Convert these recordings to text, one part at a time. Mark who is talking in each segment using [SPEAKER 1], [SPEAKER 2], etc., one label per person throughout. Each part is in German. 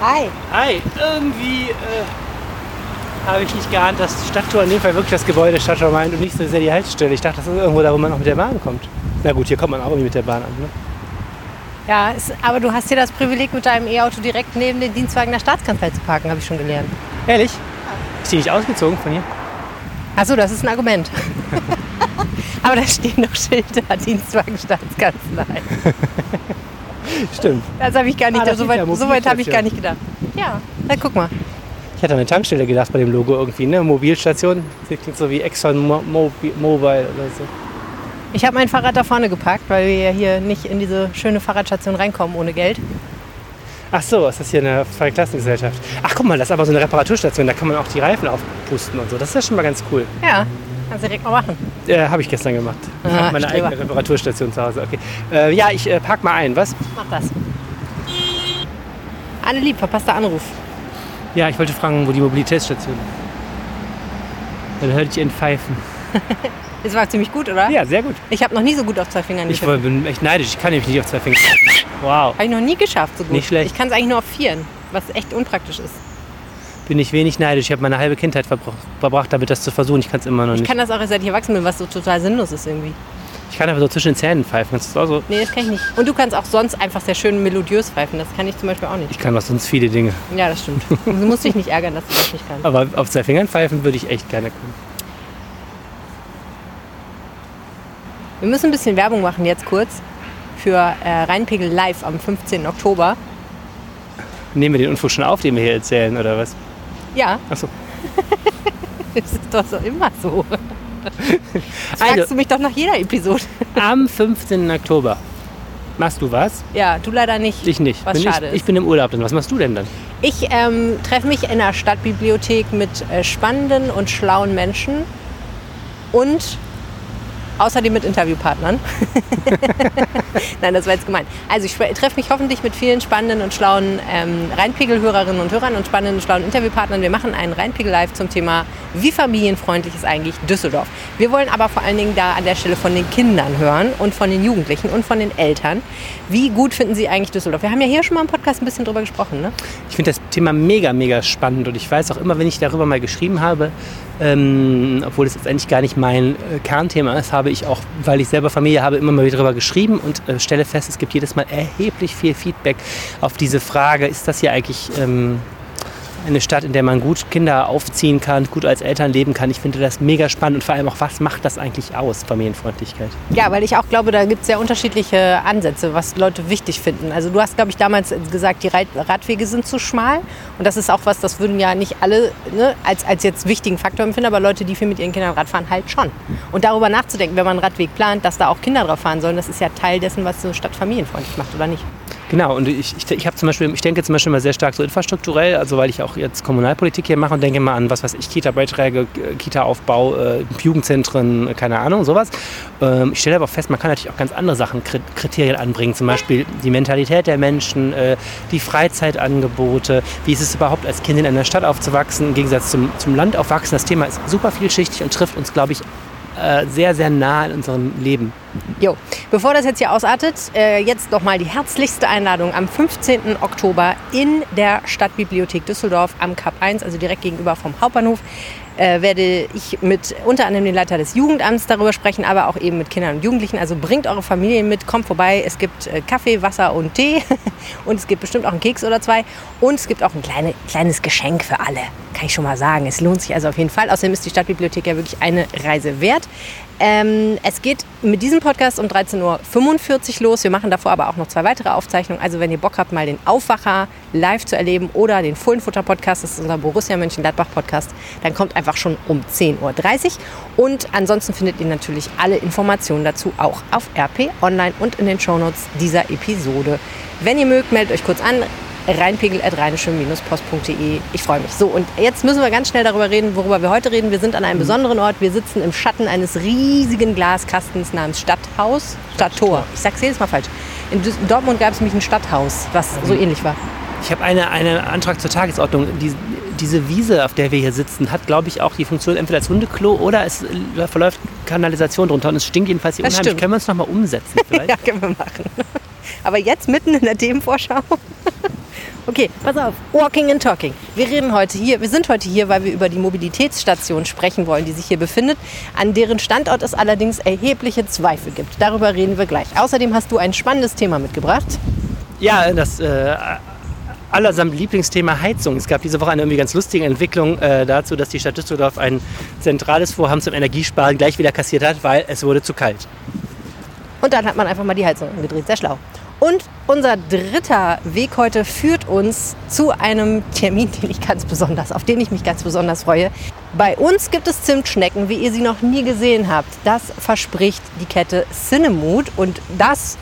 [SPEAKER 1] Hi.
[SPEAKER 2] Hi, irgendwie äh, habe ich nicht geahnt, dass Stadttor in dem Fall wirklich das Gebäude Stadttor meint und nicht so sehr die Haltestelle. Ich dachte, das ist irgendwo da, wo man auch mit der Bahn kommt. Na gut, hier kommt man auch irgendwie mit der Bahn an. Ne?
[SPEAKER 1] Ja, ist, aber du hast hier das Privileg, mit deinem E-Auto direkt neben den Dienstwagen der Staatskanzlei zu parken, habe ich schon gelernt.
[SPEAKER 2] Ehrlich? Ist die nicht ausgezogen von hier?
[SPEAKER 1] Achso, das ist ein Argument. aber da stehen noch Schilder, Dienstwagen Staatskanzlei.
[SPEAKER 2] Stimmt.
[SPEAKER 1] Das habe ich gar nicht,
[SPEAKER 2] Ah,
[SPEAKER 1] so weit, so weit habe ich gar nicht gedacht. Ja, na guck mal.
[SPEAKER 2] Ich hatte an eine Tankstelle gedacht bei dem Logo irgendwie, ne? Mobilstation. Das klingt so wie Exxon Mo Mobi Mobile oder so.
[SPEAKER 1] Ich habe mein Fahrrad da vorne geparkt, weil wir ja hier nicht in diese schöne Fahrradstation reinkommen ohne Geld.
[SPEAKER 2] Ach so, ist das hier eine Zweiklassengesellschaft? Ach guck mal, das ist aber so eine Reparaturstation, da kann man auch die Reifen aufpusten und so. Das ist ja schon mal ganz cool.
[SPEAKER 1] Ja, kannst du direkt mal machen.
[SPEAKER 2] Äh, habe ich gestern gemacht. Ich
[SPEAKER 1] Ah,
[SPEAKER 2] habe meine
[SPEAKER 1] Streber.
[SPEAKER 2] eigene Reparaturstation zu Hause. Okay. Äh, ja, ich äh, park mal ein, was?
[SPEAKER 1] Mach das. Anne lieb, verpasster Anruf.
[SPEAKER 2] Ja, ich wollte fragen, wo die Mobilitätsstation ist. Dann hörte ich ihn pfeifen.
[SPEAKER 1] Das war ziemlich gut, oder?
[SPEAKER 2] Ja, sehr gut.
[SPEAKER 1] Ich habe noch nie so gut auf zwei Fingern
[SPEAKER 2] Ich
[SPEAKER 1] getippt.
[SPEAKER 2] bin echt neidisch. Ich kann nämlich nicht auf zwei Finger. Wow.
[SPEAKER 1] Habe ich noch nie geschafft so gut.
[SPEAKER 2] Nicht schlecht.
[SPEAKER 1] Ich kann es eigentlich nur auf vieren, was echt unpraktisch ist.
[SPEAKER 2] Bin ich wenig neidisch. Ich habe meine halbe Kindheit verbra- verbracht, damit das zu versuchen. Ich kann es immer noch
[SPEAKER 1] Ich
[SPEAKER 2] nicht.
[SPEAKER 1] kann das auch erst seit ich erwachsen bin, was so total sinnlos ist irgendwie.
[SPEAKER 2] Ich kann einfach so zwischen den Zähnen pfeifen. Kannst du das auch so?
[SPEAKER 1] Nee, das kann ich nicht. Und du kannst auch sonst einfach sehr schön melodiös pfeifen. Das kann ich zum Beispiel auch nicht.
[SPEAKER 2] Ich kann doch sonst viele Dinge.
[SPEAKER 1] Ja, das stimmt. Du musst dich nicht ärgern, dass du das nicht kannst.
[SPEAKER 2] Aber auf zwei Fingern pfeifen würde ich echt gerne können.
[SPEAKER 1] Wir müssen ein bisschen Werbung machen jetzt kurz für äh, Rheinpegel Live am 15. Oktober.
[SPEAKER 2] Nehmen wir den Unfug schon auf, den wir hier erzählen, oder was?
[SPEAKER 1] Ja,
[SPEAKER 2] Achso.
[SPEAKER 1] das ist doch so immer so. Das
[SPEAKER 2] Also-
[SPEAKER 1] fragst du mich doch nach jeder Episode.
[SPEAKER 2] Am 15. Oktober. Machst du was?
[SPEAKER 1] Ja, du leider nicht.
[SPEAKER 2] Ich nicht.
[SPEAKER 1] Was
[SPEAKER 2] bin
[SPEAKER 1] schade
[SPEAKER 2] ich,
[SPEAKER 1] ist.
[SPEAKER 2] ich bin im Urlaub dann. Was machst du denn dann?
[SPEAKER 1] Ich ähm, treffe mich in der Stadtbibliothek mit äh, spannenden und schlauen Menschen und außerdem mit Interviewpartnern. Nein, das war jetzt gemein. Also ich treffe mich hoffentlich mit vielen spannenden und schlauen ähm, Rheinpegel-Hörerinnen und Hörern und spannenden und schlauen Interviewpartnern. Wir machen einen Rheinpegel-Live zum Thema, wie familienfreundlich ist eigentlich Düsseldorf. Wir wollen aber vor allen Dingen da an der Stelle von den Kindern hören und von den Jugendlichen und von den Eltern. Wie gut finden sie eigentlich Düsseldorf? Wir haben ja hier schon mal im Podcast ein bisschen drüber gesprochen, ne?
[SPEAKER 2] Ich finde das Thema mega, mega spannend und ich weiß auch immer, wenn ich darüber mal geschrieben habe, ähm, obwohl es jetzt eigentlich gar nicht mein äh, Kernthema ist, habe ich auch, weil ich selber Familie habe, immer mal wieder darüber geschrieben und äh, stelle fest, es gibt jedes Mal erheblich viel Feedback auf diese Frage, ist das hier eigentlich ähm, eine Stadt, in der man gut Kinder aufziehen kann, gut als Eltern leben kann. Ich finde das mega spannend und vor allem auch, was macht das eigentlich aus, Familienfreundlichkeit?
[SPEAKER 1] Ja, weil ich auch glaube, da gibt es sehr unterschiedliche Ansätze, was Leute wichtig finden. Also du hast, glaube ich, damals gesagt, die Radwege sind zu schmal. Und das ist auch was, das würden ja nicht alle ne, als, als jetzt wichtigen Faktor empfinden, aber Leute, die viel mit ihren Kindern Rad fahren, halt schon. Und darüber nachzudenken, wenn man einen Radweg plant, dass da auch Kinder drauf fahren sollen, das ist ja Teil dessen, was so eine Stadt familienfreundlich macht, oder nicht?
[SPEAKER 2] Genau, und ich, ich, ich habe zum Beispiel, ich denke zum Beispiel mal sehr stark so infrastrukturell, also weil ich auch jetzt Kommunalpolitik hier mache und denke mal an, was weiß ich, Kita-Beiträge, äh, Kita-Aufbau, äh, Jugendzentren, äh, keine Ahnung, sowas. Ähm, ich stelle aber auch fest, man kann natürlich auch ganz andere Sachen, Kri- Kriterien anbringen, zum Beispiel die Mentalität der Menschen, äh, die Freizeitangebote, wie ist es überhaupt als Kind in einer Stadt aufzuwachsen, im Gegensatz zum, zum Land aufwachsen. Das Thema ist super vielschichtig und trifft uns, glaube ich, äh, sehr, sehr nah in unserem Leben.
[SPEAKER 1] Jo, bevor das jetzt hier ausartet, äh, jetzt nochmal die herzlichste Einladung am 15. Oktober in der Stadtbibliothek Düsseldorf am Kap 1, also direkt gegenüber vom Hauptbahnhof. Äh, werde ich mit unter anderem dem Leiter des Jugendamts darüber sprechen, aber auch eben mit Kindern und Jugendlichen. Also bringt eure Familien mit, kommt vorbei. Es gibt äh, Kaffee, Wasser und Tee und es gibt bestimmt auch einen Keks oder zwei und es gibt auch ein kleine, kleines Geschenk für alle. Kann ich schon mal sagen. Es lohnt sich also auf jeden Fall. Außerdem ist die Stadtbibliothek ja wirklich eine Reise wert. Ähm, es geht mit diesem Podcast um 13.45 Uhr los. Wir machen davor aber auch noch zwei weitere Aufzeichnungen. Also wenn ihr Bock habt, mal den Aufwacher live zu erleben oder den Fohlenfutter Podcast, das ist unser Borussia Mönchengladbach Podcast, dann kommt einfach schon um 10.30 Uhr. Und ansonsten findet ihr natürlich alle Informationen dazu auch auf RP Online und in den Shownotes dieser Episode. Wenn ihr mögt, meldet euch kurz an rheinpegel.rheinische-post.de. Ich freue mich. So, und jetzt müssen wir ganz schnell darüber reden, worüber wir heute reden. Wir sind an einem besonderen Ort. Wir sitzen im Schatten eines riesigen Glaskastens namens Stadthaus. Stadttor. Ich sag's jedes Mal falsch. In Dortmund gab es nämlich ein Stadthaus, was so ähnlich war.
[SPEAKER 2] Ich habe eine, einen Antrag zur Tagesordnung. Die, diese Wiese, auf der wir hier sitzen, hat, glaube ich, auch die Funktion entweder als Hundeklo oder es verläuft Kanalisation drunter und es stinkt jedenfalls hier
[SPEAKER 1] Das
[SPEAKER 2] unheimlich.
[SPEAKER 1] stimmt.
[SPEAKER 2] Können wir uns nochmal umsetzen?
[SPEAKER 1] Ja, können wir machen. Aber jetzt mitten in der Themenvorschau. Okay, pass auf. Walking and Talking. Wir reden heute hier, wir sind heute hier, weil wir über die Mobilitätsstation sprechen wollen, die sich hier befindet, an deren Standort es allerdings erhebliche Zweifel gibt. Darüber reden wir gleich. Außerdem hast du ein spannendes Thema mitgebracht.
[SPEAKER 2] Ja, das äh, allersamt Lieblingsthema Heizung. Es gab diese Woche eine irgendwie ganz lustige Entwicklung äh, dazu, dass die Stadt Düsseldorf ein zentrales Vorhaben zum Energiesparen gleich wieder kassiert hat, weil es wurde zu kalt.
[SPEAKER 1] Und dann hat man einfach mal die Heizung angedreht. Sehr schlau. Und unser dritter Weg heute führt uns zu einem Termin, den ich ganz besonders, auf den ich mich ganz besonders freue. Bei uns gibt es Zimtschnecken, wie ihr sie noch nie gesehen habt. Das verspricht die Kette Cinemood und das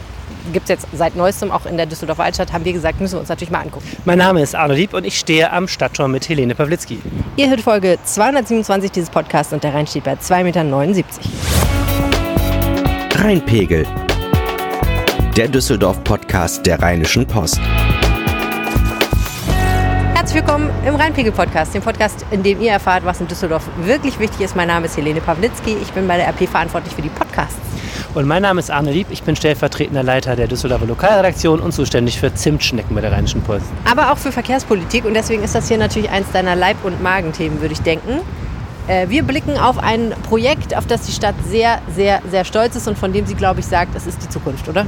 [SPEAKER 1] gibt es jetzt seit neuestem auch in der Düsseldorfer Altstadt, haben wir gesagt, müssen wir uns natürlich mal angucken.
[SPEAKER 2] Mein Name ist Arno Lieb und ich stehe am Stadttor mit Helene Pawlitzki.
[SPEAKER 1] Ihr hört Folge 227 dieses Podcasts und der Rhein steht bei 2,79 Meter.
[SPEAKER 3] Rheinpegel der Düsseldorf-Podcast der Rheinischen Post.
[SPEAKER 1] Herzlich willkommen im Rheinpegel-Podcast, dem Podcast, in dem ihr erfahrt, was in Düsseldorf wirklich wichtig ist. Mein Name ist Helene Pawlitzki, ich bin bei der RP verantwortlich für die Podcasts.
[SPEAKER 2] Und mein Name ist Arne Lieb, ich bin stellvertretender Leiter der Düsseldorfer Lokalredaktion und zuständig für Zimtschnecken bei der Rheinischen Post.
[SPEAKER 1] Aber auch für Verkehrspolitik und deswegen ist das hier natürlich eins deiner Leib- und Magenthemen, würde ich denken. Äh, wir blicken auf ein Projekt, auf das die Stadt sehr, sehr, sehr stolz ist und von dem sie, glaube ich, sagt, es ist die Zukunft, oder?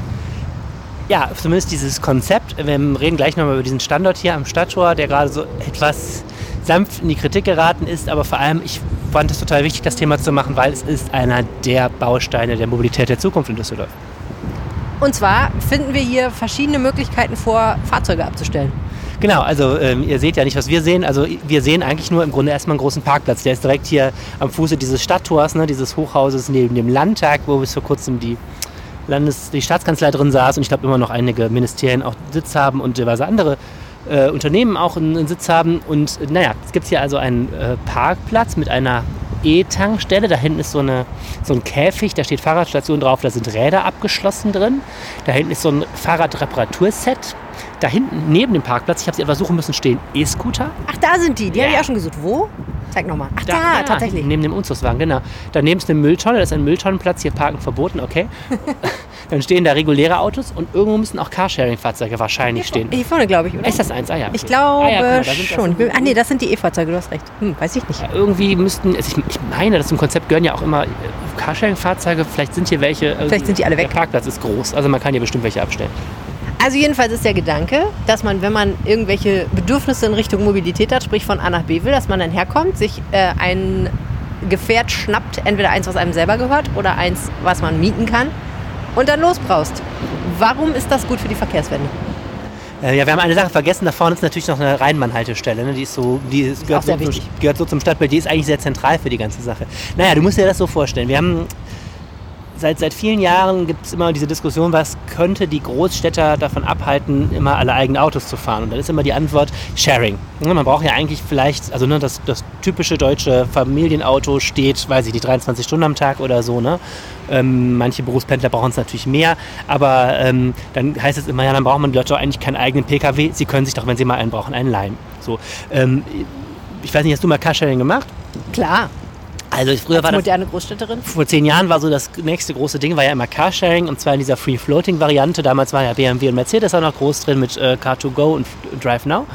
[SPEAKER 2] Ja, zumindest dieses Konzept. Wir reden gleich nochmal über diesen Standort hier am Stadttor, der gerade so etwas sanft in die Kritik geraten ist. Aber vor allem, ich fand es total wichtig, das Thema zu machen, weil es ist einer der Bausteine der Mobilität der Zukunft in Düsseldorf.
[SPEAKER 1] Und zwar finden wir hier verschiedene Möglichkeiten vor, Fahrzeuge abzustellen.
[SPEAKER 2] Genau, also ähm, ihr seht ja nicht, was wir sehen. Also wir sehen eigentlich nur im Grunde erstmal einen großen Parkplatz. Der ist direkt hier am Fuße dieses Stadttors, ne, dieses Hochhauses neben dem Landtag, wo bis vor kurzem die Landes die Staatskanzlei drin saß und ich glaube immer noch einige Ministerien auch Sitz haben und diverse andere äh, Unternehmen auch einen, einen, Sitz haben. Und naja, es gibt hier also einen äh, Parkplatz mit einer E-Tankstelle. Da hinten ist so, eine, so ein Käfig, da steht Fahrradstation drauf, da sind Räder abgeschlossen drin. Da hinten ist so ein Fahrradreparaturset. Da hinten neben dem Parkplatz, ich habe sie etwas suchen müssen, stehen E-Scooter.
[SPEAKER 1] Ach, da sind die. Die ja. habe ich auch schon gesucht. Wo? Zeig nochmal. Ach, da, da ja, tatsächlich.
[SPEAKER 2] Neben dem Umzugswagen, genau. Daneben ist eine Mülltonne, das ist ein Mülltonnenplatz, hier parken verboten, okay. Dann stehen da reguläre Autos und irgendwo müssen auch Carsharing-Fahrzeuge wahrscheinlich
[SPEAKER 1] hier
[SPEAKER 2] stehen.
[SPEAKER 1] Hier vorne, glaube ich, oder?
[SPEAKER 2] Ist das eins? Ah ja. Okay.
[SPEAKER 1] Ich glaube ah, ja, schon. Ach nee, das sind die E-Fahrzeuge, du hast recht. Hm, weiß ich nicht. Ja,
[SPEAKER 2] irgendwie müssten, also ich, ich, meine, dass im Konzept gehören ja auch immer äh, Carsharing-Fahrzeuge, vielleicht sind hier welche.
[SPEAKER 1] Äh, vielleicht sind die alle weg.
[SPEAKER 2] Der Parkplatz ist groß, also man kann hier bestimmt welche abstellen.
[SPEAKER 1] Also jedenfalls ist der Gedanke, dass man, wenn man irgendwelche Bedürfnisse in Richtung Mobilität hat, sprich von A nach B will, dass man dann herkommt, sich äh, ein Gefährt schnappt, entweder eins, was einem selber gehört oder eins, was man mieten kann und dann losbraust. Warum ist das gut für die Verkehrswende?
[SPEAKER 2] Äh, ja, wir haben eine Sache vergessen. Da vorne ist natürlich noch eine Rheinmann-Haltestelle. Ne? Die ist so, die ist, gehört, so zum, gehört so zum Stadtbild. Die ist eigentlich sehr zentral für die ganze Sache. Naja, du musst dir das so vorstellen. Wir haben seit, seit vielen Jahren gibt es immer diese Diskussion, was könnte die Großstädter davon abhalten, immer alle eigenen Autos zu fahren. Und dann ist immer die Antwort Sharing. Man braucht ja eigentlich vielleicht, also ne, das, das typische deutsche Familienauto steht, weiß ich nicht, 23 Stunden am Tag oder so. Ne? Ähm, manche Berufspendler brauchen es natürlich mehr, aber ähm, dann heißt es immer, ja, dann braucht man die Leute eigentlich keinen eigenen Pkw. Sie können sich doch, wenn sie mal einen brauchen, einen leihen. So, ähm, ich weiß nicht, hast du mal Carsharing gemacht?
[SPEAKER 1] Klar.
[SPEAKER 2] Also früher Als war
[SPEAKER 1] moderne das, Großstädterin?
[SPEAKER 2] Vor zehn Jahren war so das nächste große Ding, war ja immer Carsharing und zwar in dieser Free-Floating-Variante. Damals war ja BMW und Mercedes auch noch groß drin mit äh, Car2Go und Drive Now.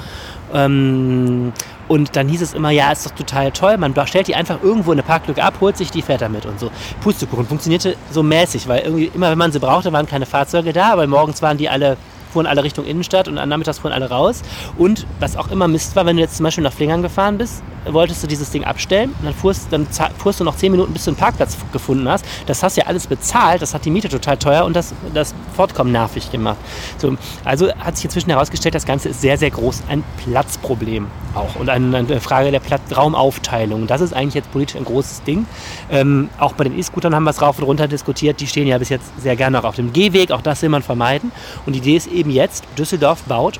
[SPEAKER 2] Ähm, und dann hieß es immer, ja, ist doch total toll, man stellt die einfach irgendwo in eine Parklücke ab, holt sich die, fährt damit und so. Pustekuchen funktionierte so mäßig, weil irgendwie immer, wenn man sie brauchte, waren keine Fahrzeuge da, weil morgens waren die alle fuhren alle Richtung Innenstadt und nachmittags fuhren alle raus. Und was auch immer Mist war, wenn du jetzt zum Beispiel nach Flingern gefahren bist, wolltest du dieses Ding abstellen und dann fuhrst, dann fuhrst du noch zehn Minuten, bis du einen Parkplatz gefunden hast. Das hast du ja alles bezahlt, das hat die Miete total teuer und das, das Fortkommen nervig gemacht. So, also hat sich inzwischen herausgestellt, das Ganze ist sehr, sehr groß ein Platzproblem auch und eine, eine Frage der Platz Raumaufteilung. Das ist eigentlich jetzt politisch ein großes Ding. Ähm, auch bei den E-Scootern haben wir es rauf und runter diskutiert. Die stehen ja bis jetzt sehr gerne auch auf dem Gehweg, auch das will man vermeiden. Und die Idee ist eben jetzt, Düsseldorf baut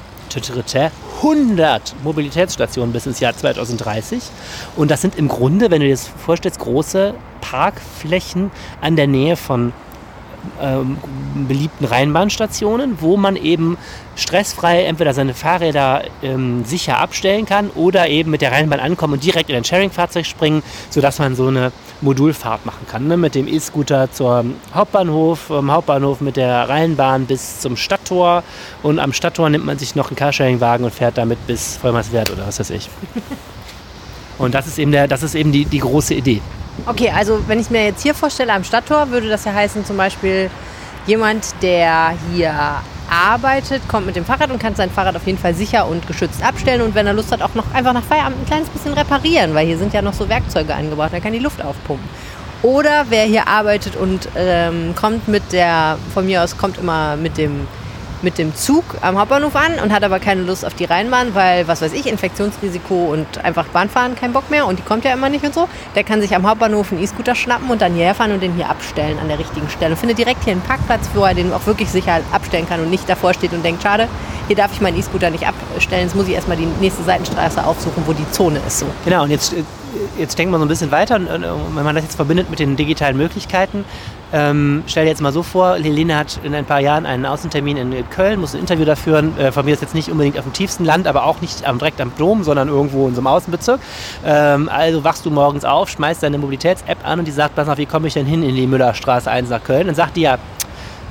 [SPEAKER 2] 100 Mobilitätsstationen bis ins Jahr 2030. Und das sind im Grunde, wenn du dir das vorstellst, große Parkflächen an der Nähe von ähm, beliebten Rheinbahnstationen, wo man eben stressfrei entweder seine Fahrräder ähm, sicher abstellen kann oder eben mit der Rheinbahn ankommen und direkt in ein Sharing-Fahrzeug springen, sodass man so eine Modulfahrt machen kann. Ne? Mit dem E-Scooter zum Hauptbahnhof, vom Hauptbahnhof mit der Rheinbahn bis zum Stadttor und am Stadttor nimmt man sich noch einen Carsharing-Wagen und fährt damit bis Vollmerswert oder was weiß ich. Und das ist eben, der, das ist eben die, die große Idee.
[SPEAKER 1] Okay, also wenn ich mir jetzt hier vorstelle am Stadttor, würde das ja heißen zum Beispiel jemand, der hier arbeitet, kommt mit dem Fahrrad und kann sein Fahrrad auf jeden Fall sicher und geschützt abstellen und wenn er Lust hat, auch noch einfach nach Feierabend ein kleines bisschen reparieren, weil hier sind ja noch so Werkzeuge angebaut, da kann die Luft aufpumpen. Oder wer hier arbeitet und ähm, kommt mit der, von mir aus kommt immer mit dem mit dem Zug am Hauptbahnhof an und hat aber keine Lust auf die Rheinbahn, weil, was weiß ich, Infektionsrisiko und einfach Bahnfahren kein Bock mehr und die kommt ja immer nicht und so. Der kann sich am Hauptbahnhof einen E-Scooter schnappen und dann hierher fahren und den hier abstellen an der richtigen Stelle. Findet direkt hier einen Parkplatz, wo er den auch wirklich sicher abstellen kann und nicht davor steht und denkt, schade, hier darf ich meinen E-Scooter nicht abstellen, jetzt muss ich erstmal die nächste Seitenstraße aufsuchen, wo die Zone ist. So.
[SPEAKER 2] Genau, und jetzt, jetzt denkt man so ein bisschen weiter, wenn man das jetzt verbindet mit den digitalen Möglichkeiten, ähm, stell dir jetzt mal so vor, Helene hat in ein paar Jahren einen Außentermin in Köln, muss ein Interview da führen. Äh, von mir ist jetzt nicht unbedingt auf dem tiefsten Land, aber auch nicht am, direkt am Dom, sondern irgendwo in so einem Außenbezirk. Ähm, also wachst du morgens auf, schmeißt deine Mobilitäts-App an und die sagt, pass auf, wie komme ich denn hin in die Müllerstraße 1 nach Köln? Dann sagt die ja,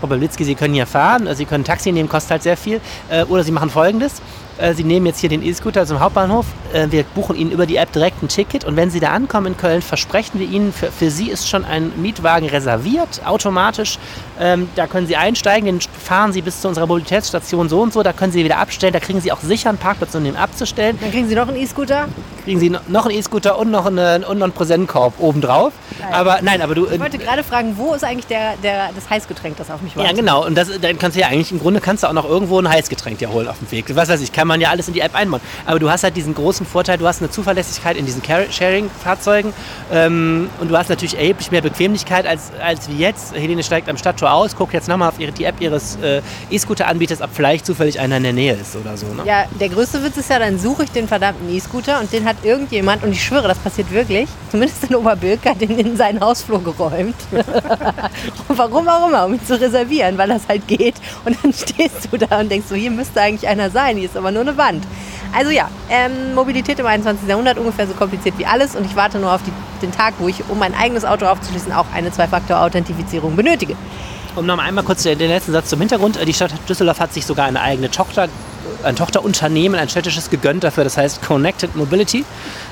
[SPEAKER 2] Frau Bablitzki, Sie können hier fahren, Sie können ein Taxi nehmen, kostet halt sehr viel. Äh, oder Sie machen folgendes. Äh, Sie nehmen jetzt hier den E-Scooter zum Hauptbahnhof. Äh, wir buchen Ihnen über die App direkt ein Ticket und wenn Sie da ankommen in Köln, versprechen wir Ihnen, für, für Sie ist schon ein Mietwagen reserviert, automatisch. Ähm, da können Sie einsteigen, den fahren Sie bis zu unserer Mobilitätsstation so und so, da können Sie wieder abstellen, da kriegen Sie auch sicher einen Parkplatz, um den abzustellen.
[SPEAKER 1] Dann kriegen Sie noch einen E-Scooter?
[SPEAKER 2] Kriegen Sie noch einen E-Scooter und noch einen, und noch einen Präsentkorb obendrauf. Aber nein, aber du.
[SPEAKER 1] Ich wollte gerade fragen, wo ist eigentlich der, der, das Heißgetränk, das auf mich wartet?
[SPEAKER 2] Ja, genau. Und das, dann kannst du ja eigentlich, im Grunde kannst du auch noch irgendwo ein Heißgetränk dir holen auf dem Weg. Was weiß ich, kann man ja alles in die App einbauen. Aber du hast halt diesen großen Vorteil, du hast eine Zuverlässigkeit in diesen Sharing-Fahrzeugen ähm, und du hast natürlich erheblich mehr Bequemlichkeit als, als wie jetzt. Helene steigt am Stadttor aus, guckt jetzt nochmal auf ihre, die App ihres äh, E-Scooter-Anbieters, ob vielleicht zufällig einer in der Nähe ist oder so. Ne?
[SPEAKER 1] Ja, der größte Witz ist ja, dann suche ich den verdammten E-Scooter und den hat irgendjemand, und ich schwöre, das passiert wirklich, zumindest in Oberbilk, den in seinen Hausflur geräumt. warum auch immer, um ihn zu reservieren, weil das halt geht. Und dann stehst du da und denkst so, hier müsste eigentlich einer sein, hier ist aber nur eine Wand. Also ja, ähm, Mobilität im 21. Jahrhundert ungefähr so kompliziert wie alles und ich warte nur auf die, den Tag, wo ich, um mein eigenes Auto aufzuschließen, auch eine Zwei-Faktor-Authentifizierung benötige.
[SPEAKER 2] Um noch einmal kurz den letzten Satz zum Hintergrund. Die Stadt Düsseldorf hat sich sogar eine eigene Tochter ein Tochterunternehmen, ein städtisches gegönnt dafür, das heißt Connected Mobility.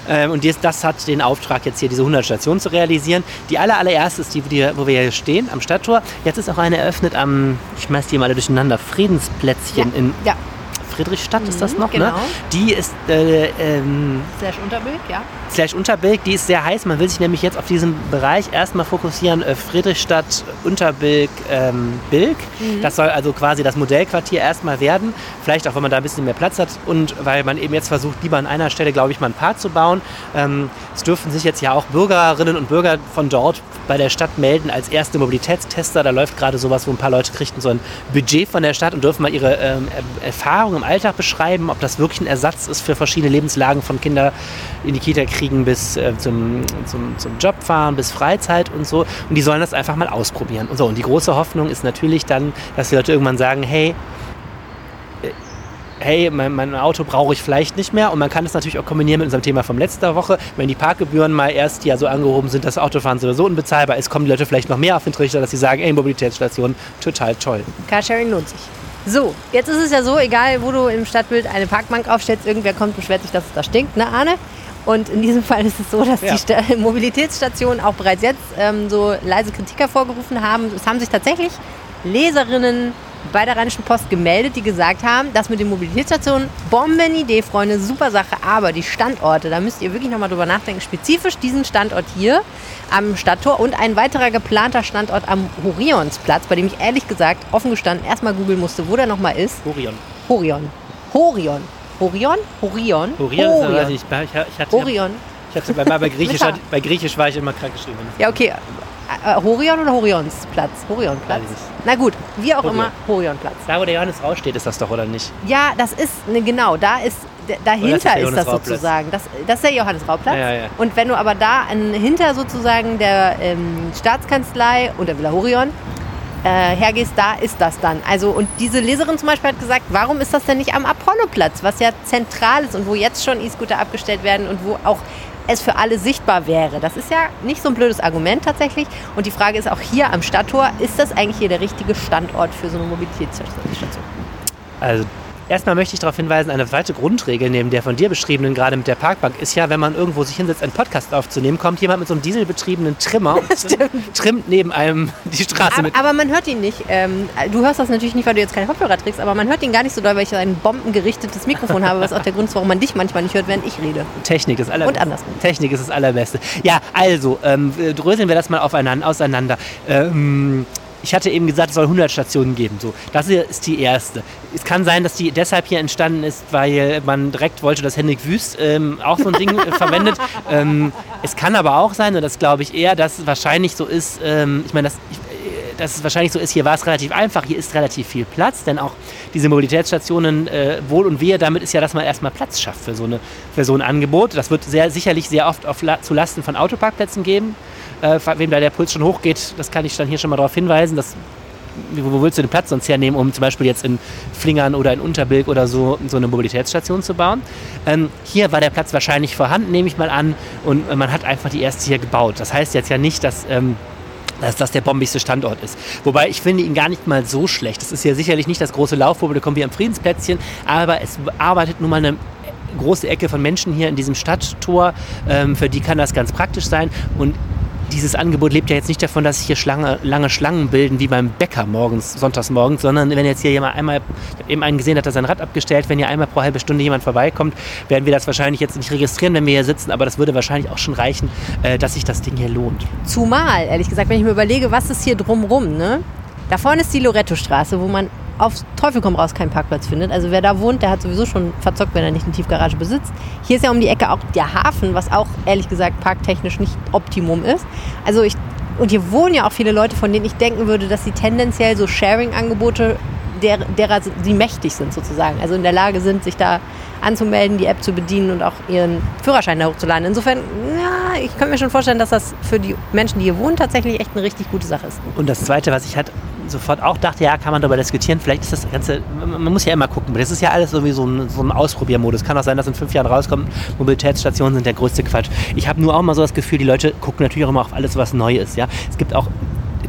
[SPEAKER 2] Ähm, und das hat den Auftrag, jetzt hier diese 100 Stationen zu realisieren. Die aller, allererste ist die, wo wir hier stehen, am Stadttor. Jetzt ist auch eine eröffnet am, ich schmeiß die mal durcheinander, Friedensplätzchen
[SPEAKER 1] ja,
[SPEAKER 2] in
[SPEAKER 1] ja.
[SPEAKER 2] Friedrichstadt ist das noch,
[SPEAKER 1] genau.
[SPEAKER 2] ne? Die ist äh, ähm,
[SPEAKER 1] Slash Unterbild, ja.
[SPEAKER 2] Slash Unterbilk, die ist sehr heiß. Man will sich nämlich jetzt auf diesen Bereich erstmal fokussieren. Äh, Friedrichstadt, Unterbilk, ähm, Bilk. Mhm. Das soll also quasi das Modellquartier erstmal werden. Vielleicht auch, wenn man da ein bisschen mehr Platz hat und weil man eben jetzt versucht, lieber an einer Stelle, glaube ich, mal ein Paar zu bauen. Ähm, es dürften sich jetzt ja auch Bürgerinnen und Bürger von dort bei der Stadt melden als erste Mobilitätstester. Da läuft gerade sowas, wo ein paar Leute kriegen so ein Budget von der Stadt und dürfen mal ihre ähm, Erfahrungen im Alltag beschreiben, ob das wirklich ein Ersatz ist für verschiedene Lebenslagen von Kindern in die Kita kriegen bis äh, zum, zum, zum Job fahren, bis Freizeit und so. Und die sollen das einfach mal ausprobieren. Und so. Und die große Hoffnung ist natürlich dann, dass die Leute irgendwann sagen, hey, äh, hey, mein, mein, Auto brauche ich vielleicht nicht mehr. Und man kann das natürlich auch kombinieren mit unserem Thema von letzter Woche. Wenn die Parkgebühren mal erst ja so angehoben sind, dass Autofahren sowieso unbezahlbar ist, kommen die Leute vielleicht noch mehr auf den Trichter, dass sie sagen, ey, Mobilitätsstation, total toll.
[SPEAKER 1] Carsharing lohnt sich. So, jetzt ist es ja so, egal wo du im Stadtbild eine Parkbank aufstellst, irgendwer kommt, beschwert sich, dass es da stinkt, ne Arne? Und in diesem Fall ist es so, dass ja. die Mobilitätsstationen auch bereits jetzt ähm, so leise Kritik hervorgerufen haben. Es haben sich tatsächlich Leserinnen bei der Rheinischen Post gemeldet, die gesagt haben, das mit den Mobilitätsstationen, Bombenidee, Freunde, super Sache, aber die Standorte, da müsst ihr wirklich nochmal drüber nachdenken, spezifisch diesen Standort hier am Stadttor und ein weiterer geplanter Standort am Horionsplatz, bei dem ich ehrlich gesagt offen gestanden erstmal googeln musste, wo der nochmal ist.
[SPEAKER 2] Horion.
[SPEAKER 1] Horion. Horion. Horion? Horion?
[SPEAKER 2] Horion, Horion. Ich, ich, hatte,
[SPEAKER 1] Horion.
[SPEAKER 2] Ich hatte bei, bei, Griechisch, bei Griechisch war ich immer krank geschrieben.
[SPEAKER 1] Ja, okay. Äh, Horion oder Horionsplatz? Horionplatz. Na gut, wie auch Horion. immer, Horionplatz.
[SPEAKER 2] Da, wo der Johannes raussteht, ist das doch, oder nicht?
[SPEAKER 1] Ja, das ist, ne, genau, da ist, dahinter ist, ist, das sozusagen. Das, das ist der Johannes-Rauplatz. Ja, ja. Und wenn du aber da an, hinter sozusagen der ähm, Staatskanzlei und der Villa Horion äh, hergehst, da ist das dann. Also und diese Leserin zum Beispiel hat gesagt, warum ist das denn nicht am Apolloplatz, was ja zentral ist und wo jetzt schon E-Scooter abgestellt werden und wo auch es für alle sichtbar wäre. Das ist ja nicht so ein blödes Argument tatsächlich. Und die Frage ist auch hier am Stadttor, ist das eigentlich hier der richtige Standort für so eine Mobilitätsstation?
[SPEAKER 2] Also Erstmal möchte ich darauf hinweisen, eine zweite Grundregel neben der von dir beschriebenen, gerade mit der Parkbank, ist ja, wenn man irgendwo sich hinsetzt, einen Podcast aufzunehmen, kommt jemand mit so einem dieselbetriebenen Trimmer und trimmt neben einem die Straße
[SPEAKER 1] aber,
[SPEAKER 2] mit.
[SPEAKER 1] Aber man hört ihn nicht. Ähm, du hörst das natürlich nicht, weil du jetzt keine Kopfhörer trägst, aber man hört ihn gar nicht so doll, weil ich ein bombengerichtetes Mikrofon habe, was auch der Grund ist, warum man dich manchmal nicht hört, während ich rede.
[SPEAKER 2] Technik ist allerbeste.
[SPEAKER 1] Und andersrum.
[SPEAKER 2] Technik ist das Allerbeste. Ja, also, ähm, dröseln wir das mal aufeinander, auseinander. Ähm, ich hatte eben gesagt, es soll 100 Stationen geben. So, das hier ist die erste. Es kann sein, dass die deshalb hier entstanden ist, weil man direkt wollte, dass Henrik Wüst ähm, auch so ein Ding äh, verwendet. Ähm, es kann aber auch sein, und das glaube ich eher, dass es wahrscheinlich so ist, ähm, ich meine, das, äh, dass es wahrscheinlich so ist, hier war es relativ einfach, hier ist relativ viel Platz, denn auch diese Mobilitätsstationen äh, wohl und wehe damit ist ja, dass man erstmal Platz schafft für so, eine, für so ein Angebot. Das wird sehr, sicherlich sehr oft auf, zu Lasten von Autoparkplätzen geben. Äh, wem da der Puls schon hochgeht, das kann ich dann hier schon mal darauf hinweisen. Dass, wo willst du den Platz sonst hernehmen, um zum Beispiel jetzt in Flingern oder in Unterbilk oder so so eine Mobilitätsstation zu bauen? Ähm, hier war der Platz wahrscheinlich vorhanden, nehme ich mal an, und man hat einfach die erste hier gebaut. Das heißt jetzt ja nicht, dass ähm, dass das der bombigste Standort ist. Wobei ich finde ihn gar nicht mal so schlecht. Das ist ja sicherlich nicht das große Laufpublikum wie am Friedensplätzchen, aber es arbeitet nun mal eine große Ecke von Menschen hier in diesem Stadttor. Ähm, für die kann das ganz praktisch sein. Und dieses Angebot lebt ja jetzt nicht davon, dass sich hier Schlange, lange Schlangen bilden wie beim Bäcker morgens, sonntags morgens, sondern wenn jetzt hier jemand einmal, eben einen gesehen hat, dass sein Rad abgestellt, wenn hier einmal pro halbe Stunde jemand vorbeikommt, werden wir das wahrscheinlich jetzt nicht registrieren, wenn wir hier sitzen, aber das würde wahrscheinlich auch schon reichen, äh, dass sich das Ding hier lohnt.
[SPEAKER 1] Zumal, ehrlich gesagt, wenn ich mir überlege, was ist hier drumrum, ne? Da vorne ist die Loretto-Straße, wo man auf Teufel komm raus keinen Parkplatz findet. Also wer da wohnt, der hat sowieso schon verzockt, wenn er nicht eine Tiefgarage besitzt. Hier ist ja um die Ecke auch der Hafen, was auch ehrlich gesagt parktechnisch nicht Optimum ist. Also ich und hier wohnen ja auch viele Leute, von denen ich denken würde, dass sie tendenziell so Sharing-Angebote der, derer die mächtig sind sozusagen, also in der Lage sind, sich da anzumelden, die App zu bedienen und auch ihren Führerschein da hochzuladen. Insofern, ja, ich könnte mir schon vorstellen, dass das für die Menschen, die hier wohnen, tatsächlich echt eine richtig gute Sache ist.
[SPEAKER 2] Und das Zweite, was ich halt sofort auch dachte, ja, kann man darüber diskutieren. Vielleicht ist das Ganze, man muss ja immer gucken. Das ist ja alles irgendwie so ein, so ein Ausprobiermodus. Kann auch sein, dass in fünf Jahren rauskommt, Mobilitätsstationen sind der größte Quatsch. Ich habe nur auch mal so das Gefühl, die Leute gucken natürlich auch immer auf alles, was neu ist. Ja? Es gibt auch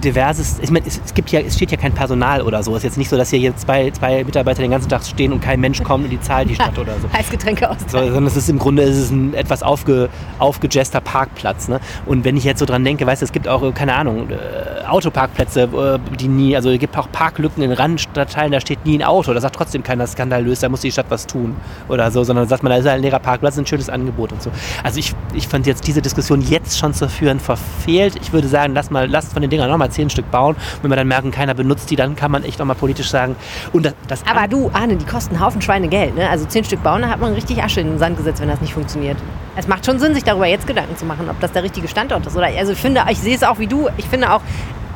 [SPEAKER 2] diverses, ich meine, es, es, gibt ja, es steht ja kein Personal oder so. Es ist jetzt nicht so, dass hier zwei, zwei Mitarbeiter den ganzen Tag stehen und kein Mensch kommt und die zahlt die Stadt oder so.
[SPEAKER 1] Heißgetränke aus.
[SPEAKER 2] So, sondern es ist im Grunde ist es ein etwas aufge, aufgejester Parkplatz. Ne? Und wenn ich jetzt so dran denke, weißt du, es gibt auch, keine Ahnung, äh, Autoparkplätze, äh, die nie, also es gibt auch Parklücken in Randstadtteilen, da steht nie ein Auto. Da sagt trotzdem keiner skandalös, da muss die Stadt was tun oder so, sondern sagt man, da ist ein leerer Parkplatz, ein schönes Angebot und so. Also ich, ich fand jetzt diese Diskussion jetzt schon zu führen verfehlt. Ich würde sagen, lass mal, lasst von den Dingern nochmal zehn Stück bauen wenn wir dann merken, keiner benutzt die, dann kann man echt auch mal politisch sagen. Und das, das
[SPEAKER 1] Aber du, Arne, die kosten einen Haufen Schweinegeld. Ne? Also zehn Stück bauen, da hat man richtig Asche in den Sand gesetzt, wenn das nicht funktioniert. Es macht schon Sinn, sich darüber jetzt Gedanken zu machen, ob das der richtige Standort ist. Oder, also ich finde, ich sehe es auch wie du. Ich finde auch,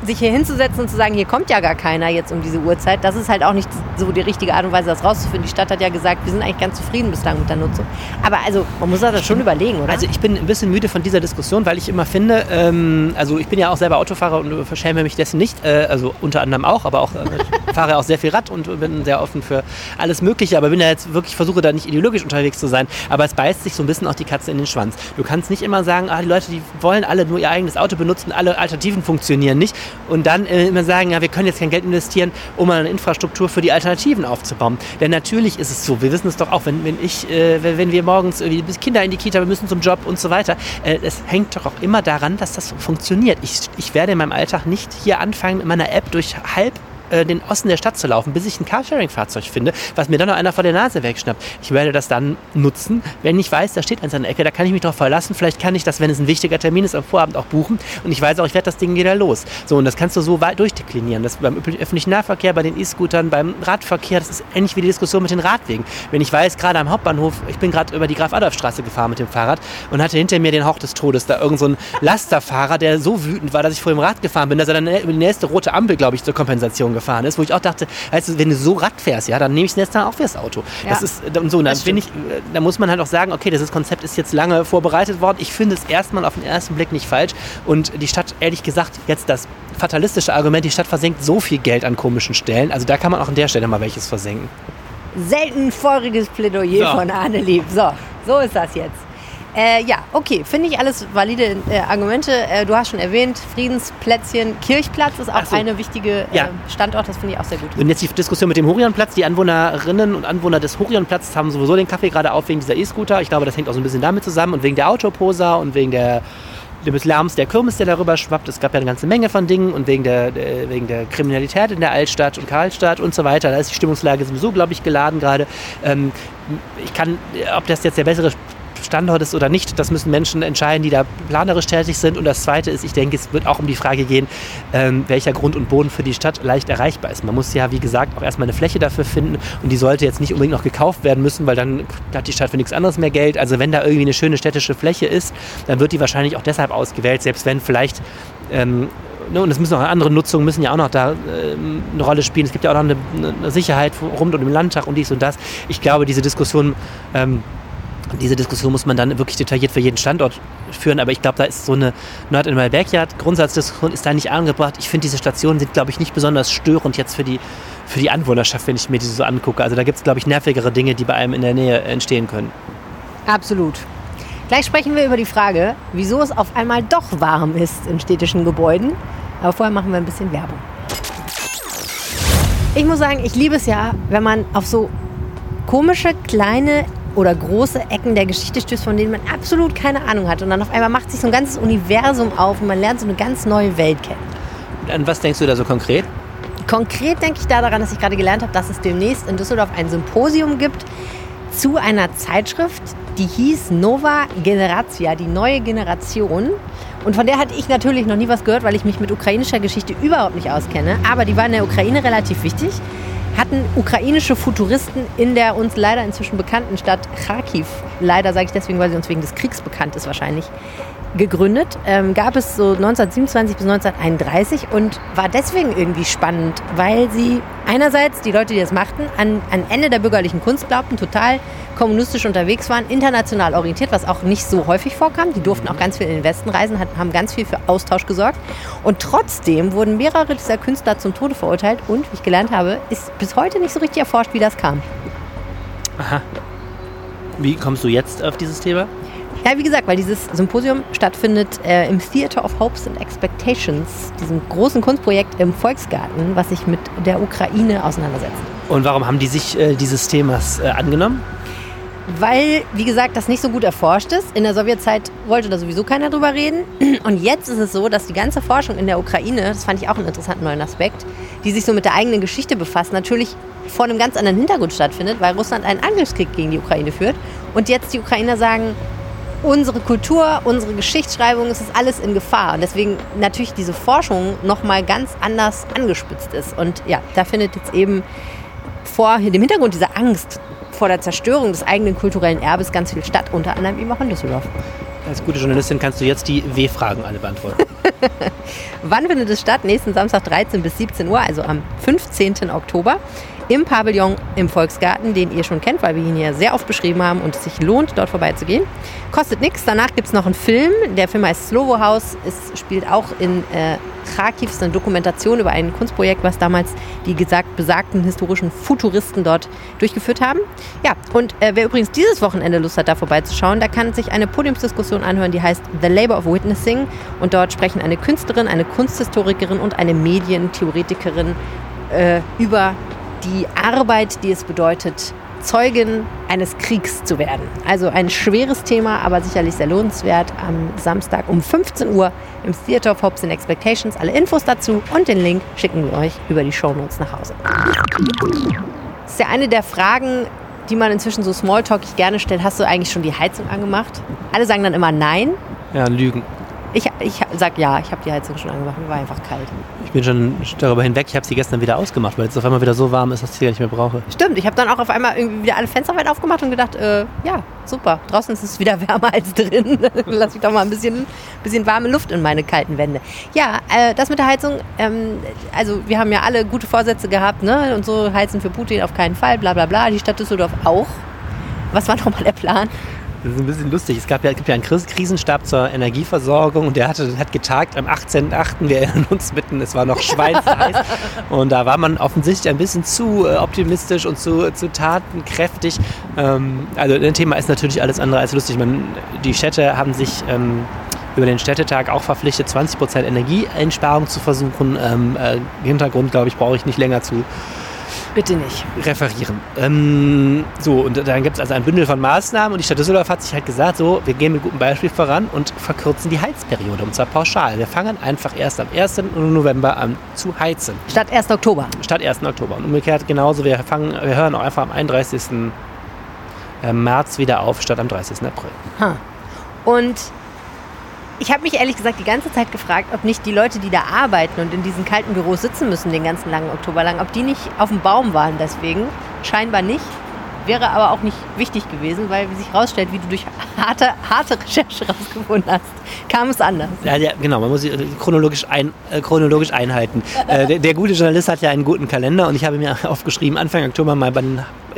[SPEAKER 1] sich hier hinzusetzen und zu sagen, hier kommt ja gar keiner jetzt um diese Uhrzeit, das ist halt auch nicht so die richtige Art und Weise, das rauszufinden. Die Stadt hat ja gesagt, wir sind eigentlich ganz zufrieden bislang mit der Nutzung. Aber also, man muss das schon überlegen, oder?
[SPEAKER 2] Also ich bin ein bisschen müde von dieser Diskussion, weil ich immer finde, ähm, also ich bin ja auch selber Autofahrer und verschäme mich dessen nicht, äh, also unter anderem auch, aber auch äh, fahre auch sehr viel Rad und bin sehr offen für alles Mögliche, aber bin ja jetzt wirklich, versuche da nicht ideologisch unterwegs zu sein, aber es beißt sich so ein bisschen auch die Katze in den Schwanz. Du kannst nicht immer sagen, ah, die Leute, die wollen alle nur ihr eigenes Auto benutzen, alle Alternativen funktionieren nicht und dann äh, immer sagen, ja, wir können jetzt kein Geld investieren, um eine Infrastruktur für die Alternativen aufzubauen. Denn natürlich ist es so, wir wissen es doch auch, wenn, wenn ich, äh, wenn wir morgens äh, Kinder in die Kita, wir müssen zum Job und so weiter, äh, es hängt doch auch immer daran, dass das funktioniert. Ich, ich werde in meinem Alltag nicht hier anfangen, mit meiner App durch halb äh, den Osten der Stadt zu laufen, bis ich ein Carsharing-Fahrzeug finde, was mir dann noch einer vor der Nase wegschnappt. Ich werde das dann nutzen, wenn ich weiß, da steht eins an der Ecke, da kann ich mich darauf verlassen. Vielleicht kann ich das, wenn es ein wichtiger Termin ist, am Vorabend auch buchen. Und ich weiß auch, ich werde das Ding wieder los. So, und das kannst du so weit durchdeklinieren. Das beim öffentlichen Nahverkehr, bei den E-Scootern, beim Radverkehr, das ist ähnlich wie die Diskussion mit den Radwegen. Wenn ich weiß, gerade am Hauptbahnhof, ich bin gerade über die Graf-Adolf-Straße gefahren mit dem Fahrrad und hatte hinter mir den Hauch des Todes, da irgend so Lasterfahrer, der so wütend war, dass ich vor dem Rad gefahren bin, dass er dann über die nächste rote Ampel, glaube ich, zur Kompensation gefahren ist, wo ich auch dachte, also wenn du so Rad fährst, ja, dann nehme ich es jetzt dann auch fürs Auto.
[SPEAKER 1] Ja.
[SPEAKER 2] Das ist und so, und dann
[SPEAKER 1] Das
[SPEAKER 2] finde ich, äh, da muss man halt auch sagen, okay, dieses Konzept ist jetzt lange vorbereitet worden. Ich finde es erstmal auf den ersten Blick nicht falsch und die Stadt, ehrlich gesagt, jetzt das fatalistische Argument, die Stadt versenkt so viel Geld an komischen Stellen, also da kann man auch an der Stelle mal welches versenken.
[SPEAKER 1] Selten feuriges Plädoyer
[SPEAKER 2] So.
[SPEAKER 1] von Arne Lieb. So, so ist das jetzt. Äh, ja, okay, finde ich alles valide äh, Argumente. Äh, du hast schon erwähnt, Friedensplätzchen, Kirchplatz ist auch
[SPEAKER 2] so.
[SPEAKER 1] eine wichtige äh,
[SPEAKER 2] Ja.
[SPEAKER 1] Standort, das finde ich auch sehr gut.
[SPEAKER 2] Und jetzt die Diskussion mit dem Horionplatz. Die Anwohnerinnen und Anwohner des Horionplatzes haben sowieso den Kaffee gerade auf wegen dieser E-Scooter. Ich glaube, das hängt auch so ein bisschen damit zusammen und wegen der Autoposa und wegen der des Lärms der Kirmes, der darüber schwappt. Es gab ja eine ganze Menge von Dingen und wegen der, der, wegen der Kriminalität in der Altstadt und Karlstadt und so weiter. Da ist die Stimmungslage sowieso, glaube ich, geladen gerade. Ähm, ich kann, ob das jetzt der bessere Standort ist oder nicht, das müssen Menschen entscheiden, die da planerisch tätig sind. Und das Zweite ist, ich denke, es wird auch um die Frage gehen, ähm, welcher Grund und Boden für die Stadt leicht erreichbar ist. Man muss ja, wie gesagt, auch erstmal eine Fläche dafür finden und die sollte jetzt nicht unbedingt noch gekauft werden müssen, weil dann hat die Stadt für nichts anderes mehr Geld. Also wenn da irgendwie eine schöne städtische Fläche ist, dann wird die wahrscheinlich auch deshalb ausgewählt, selbst wenn vielleicht ähm, ne, und es müssen auch andere Nutzungen müssen ja auch noch da ähm, eine Rolle spielen. Es gibt ja auch noch eine, Sicherheit rund um den Landtag und dies und das. Ich glaube, diese Diskussion ähm, diese Diskussion muss man dann wirklich detailliert für jeden Standort führen, aber ich glaube, da ist so eine Nord-Backyard-Grundsatzdiskussion ist da nicht angebracht. Ich finde, diese Stationen sind, glaube ich, nicht besonders störend jetzt für die, für die Anwohnerschaft, wenn ich mir diese so angucke. Also da gibt es, glaube ich, nervigere Dinge, die bei einem in der Nähe entstehen können.
[SPEAKER 1] Absolut. Gleich sprechen wir über die Frage, wieso es auf einmal doch warm ist in städtischen Gebäuden. Aber vorher machen wir ein bisschen Werbung. Ich muss sagen, ich liebe es ja, wenn man auf so komische kleine oder große Ecken der Geschichte stößt, von denen man absolut keine Ahnung hat. Und dann auf einmal macht sich so ein ganzes Universum auf und man lernt so eine ganz neue Welt kennen.
[SPEAKER 2] Und an was denkst du da so konkret?
[SPEAKER 1] Konkret denke ich da daran, dass ich gerade gelernt habe, dass es demnächst in Düsseldorf ein Symposium gibt zu einer Zeitschrift, die hieß Nova Generatia, die neue Generation. Und von der hatte ich natürlich noch nie was gehört, weil ich mich mit ukrainischer Geschichte überhaupt nicht auskenne. Aber die war in der Ukraine relativ wichtig. Hatten ukrainische Futuristen in der uns leider inzwischen bekannten Stadt Kharkiv, leider sage ich deswegen, weil sie uns wegen des Kriegs bekannt ist wahrscheinlich, gegründet. Ähm, gab es so 1927 bis 1931 und war deswegen irgendwie spannend, weil sie einerseits die Leute, die das machten, an, an Ende der bürgerlichen Kunst glaubten, total kommunistisch unterwegs waren, international orientiert, was auch nicht so häufig vorkam. Die durften auch ganz viel in den Westen reisen, hat, haben ganz viel für Austausch gesorgt. Und trotzdem wurden mehrere dieser Künstler zum Tode verurteilt und, wie ich gelernt habe, ist bis heute nicht so richtig erforscht, wie das kam.
[SPEAKER 2] Aha. Wie kommst du jetzt auf dieses Thema?
[SPEAKER 1] Ja, wie gesagt, weil dieses Symposium stattfindet äh, im Theater of Hopes and Expectations, diesem großen Kunstprojekt im Volksgarten, was sich mit der Ukraine auseinandersetzt.
[SPEAKER 2] Und warum haben die sich äh, dieses Themas äh, angenommen?
[SPEAKER 1] Weil, wie gesagt, das nicht so gut erforscht ist. In der Sowjetzeit wollte da sowieso keiner drüber reden. Und jetzt ist es so, dass die ganze Forschung in der Ukraine, das fand ich auch einen interessanten neuen Aspekt, die sich so mit der eigenen Geschichte befasst, natürlich vor einem ganz anderen Hintergrund stattfindet, weil Russland einen Angriffskrieg gegen die Ukraine führt. Und jetzt die Ukrainer sagen, unsere Kultur, unsere Geschichtsschreibung, es ist alles in Gefahr. Und deswegen natürlich diese Forschung nochmal ganz anders angespitzt ist. Und ja, da findet jetzt eben vor dem Hintergrund dieser Angst vor der Zerstörung des eigenen kulturellen Erbes ganz viel statt, unter anderem eben auch in Düsseldorf.
[SPEAKER 2] Als gute Journalistin kannst du jetzt die W-Fragen alle beantworten.
[SPEAKER 1] Wann findet es statt? Nächsten Samstag 13 bis 17 Uhr, also am 15. Oktober. Im Pavillon im Volksgarten, den ihr schon kennt, weil wir ihn hier sehr oft beschrieben haben und es sich lohnt, dort vorbeizugehen. Kostet nichts. Danach gibt es noch einen Film. Der Film heißt Slovo House. Es spielt auch in äh, Kharkiv. Es ist eine Dokumentation über ein Kunstprojekt, was damals die gesagt, besagten historischen Futuristen dort durchgeführt haben. Ja, und äh, wer übrigens dieses Wochenende Lust hat, da vorbeizuschauen, der kann sich eine Podiumsdiskussion anhören, die heißt The Labor of Witnessing. Und dort sprechen eine Künstlerin, eine Kunsthistorikerin und eine Medientheoretikerin äh, über die Arbeit, die es bedeutet, Zeugin eines Kriegs zu werden. Also ein schweres Thema, aber sicherlich sehr lohnenswert am Samstag um 15 Uhr im Theater of Hopes and Expectations. Alle Infos dazu und den Link schicken wir euch über die Shownotes nach Hause. Das ist ja eine der Fragen, die man inzwischen so smalltalkig gerne stellt. Hast du eigentlich schon die Heizung angemacht? Alle sagen dann immer nein.
[SPEAKER 2] Ja, Lügen.
[SPEAKER 1] Ich, ich sag ja, ich habe die Heizung schon angemacht, mir war einfach kalt.
[SPEAKER 2] Ich bin schon darüber hinweg, ich habe sie gestern wieder ausgemacht, weil es auf einmal wieder so warm ist, dass ich sie gar nicht mehr brauche.
[SPEAKER 1] Stimmt, ich habe dann auch auf einmal irgendwie wieder alle Fenster weit aufgemacht und gedacht, äh, ja, super, draußen ist es wieder wärmer als drin. Lass ich doch mal ein bisschen, bisschen warme Luft in meine kalten Wände. Ja, äh, das mit der Heizung, ähm, also wir haben ja alle gute Vorsätze gehabt, ne? Und so heizen für Putin auf keinen Fall, bla bla bla. Die Stadt Düsseldorf auch. Was war nochmal der Plan?
[SPEAKER 2] Das ist ein bisschen lustig. Es gab ja, es gibt ja einen Krisenstab zur Energieversorgung und der hatte, hat getagt am 18.08. Wir erinnern uns mitten, es war noch schweinsheiß. und da war man offensichtlich ein bisschen zu äh, optimistisch und zu, zu tatenkräftig. Ähm, also das Thema ist natürlich alles andere als lustig. Man, die Städte haben sich ähm, über den Städtetag auch verpflichtet, 20% Energieeinsparung zu versuchen. Ähm, äh, Hintergrund, glaube ich, brauche ich nicht länger zu
[SPEAKER 1] Bitte nicht.
[SPEAKER 2] referieren. Ähm, so, und dann gibt es also ein Bündel von Maßnahmen und die Stadt Düsseldorf hat sich halt gesagt, so, wir gehen mit gutem Beispiel voran und verkürzen die Heizperiode und zwar pauschal. Wir fangen einfach erst am 1. November an zu heizen.
[SPEAKER 1] Statt 1. Oktober.
[SPEAKER 2] Statt 1. Oktober. Und umgekehrt genauso, wir fangen, wir hören auch einfach am 31. äh, März wieder auf, statt am 30. April.
[SPEAKER 1] Ha. Und ich habe mich ehrlich gesagt die ganze Zeit gefragt, ob nicht die Leute, die da arbeiten und in diesen kalten Büros sitzen müssen den ganzen langen Oktober lang, ob die nicht auf dem Baum waren deswegen. Scheinbar nicht. Wäre aber auch nicht wichtig gewesen, weil wie sich herausstellt, wie du durch harte, harte Recherche rausgefunden hast, kam es anders.
[SPEAKER 2] Ja, ja, genau, man muss sie äh, chronologisch, ein, äh, chronologisch einhalten. Äh, der, der gute Journalist hat ja einen guten Kalender und ich habe mir aufgeschrieben, Anfang Oktober mal, bei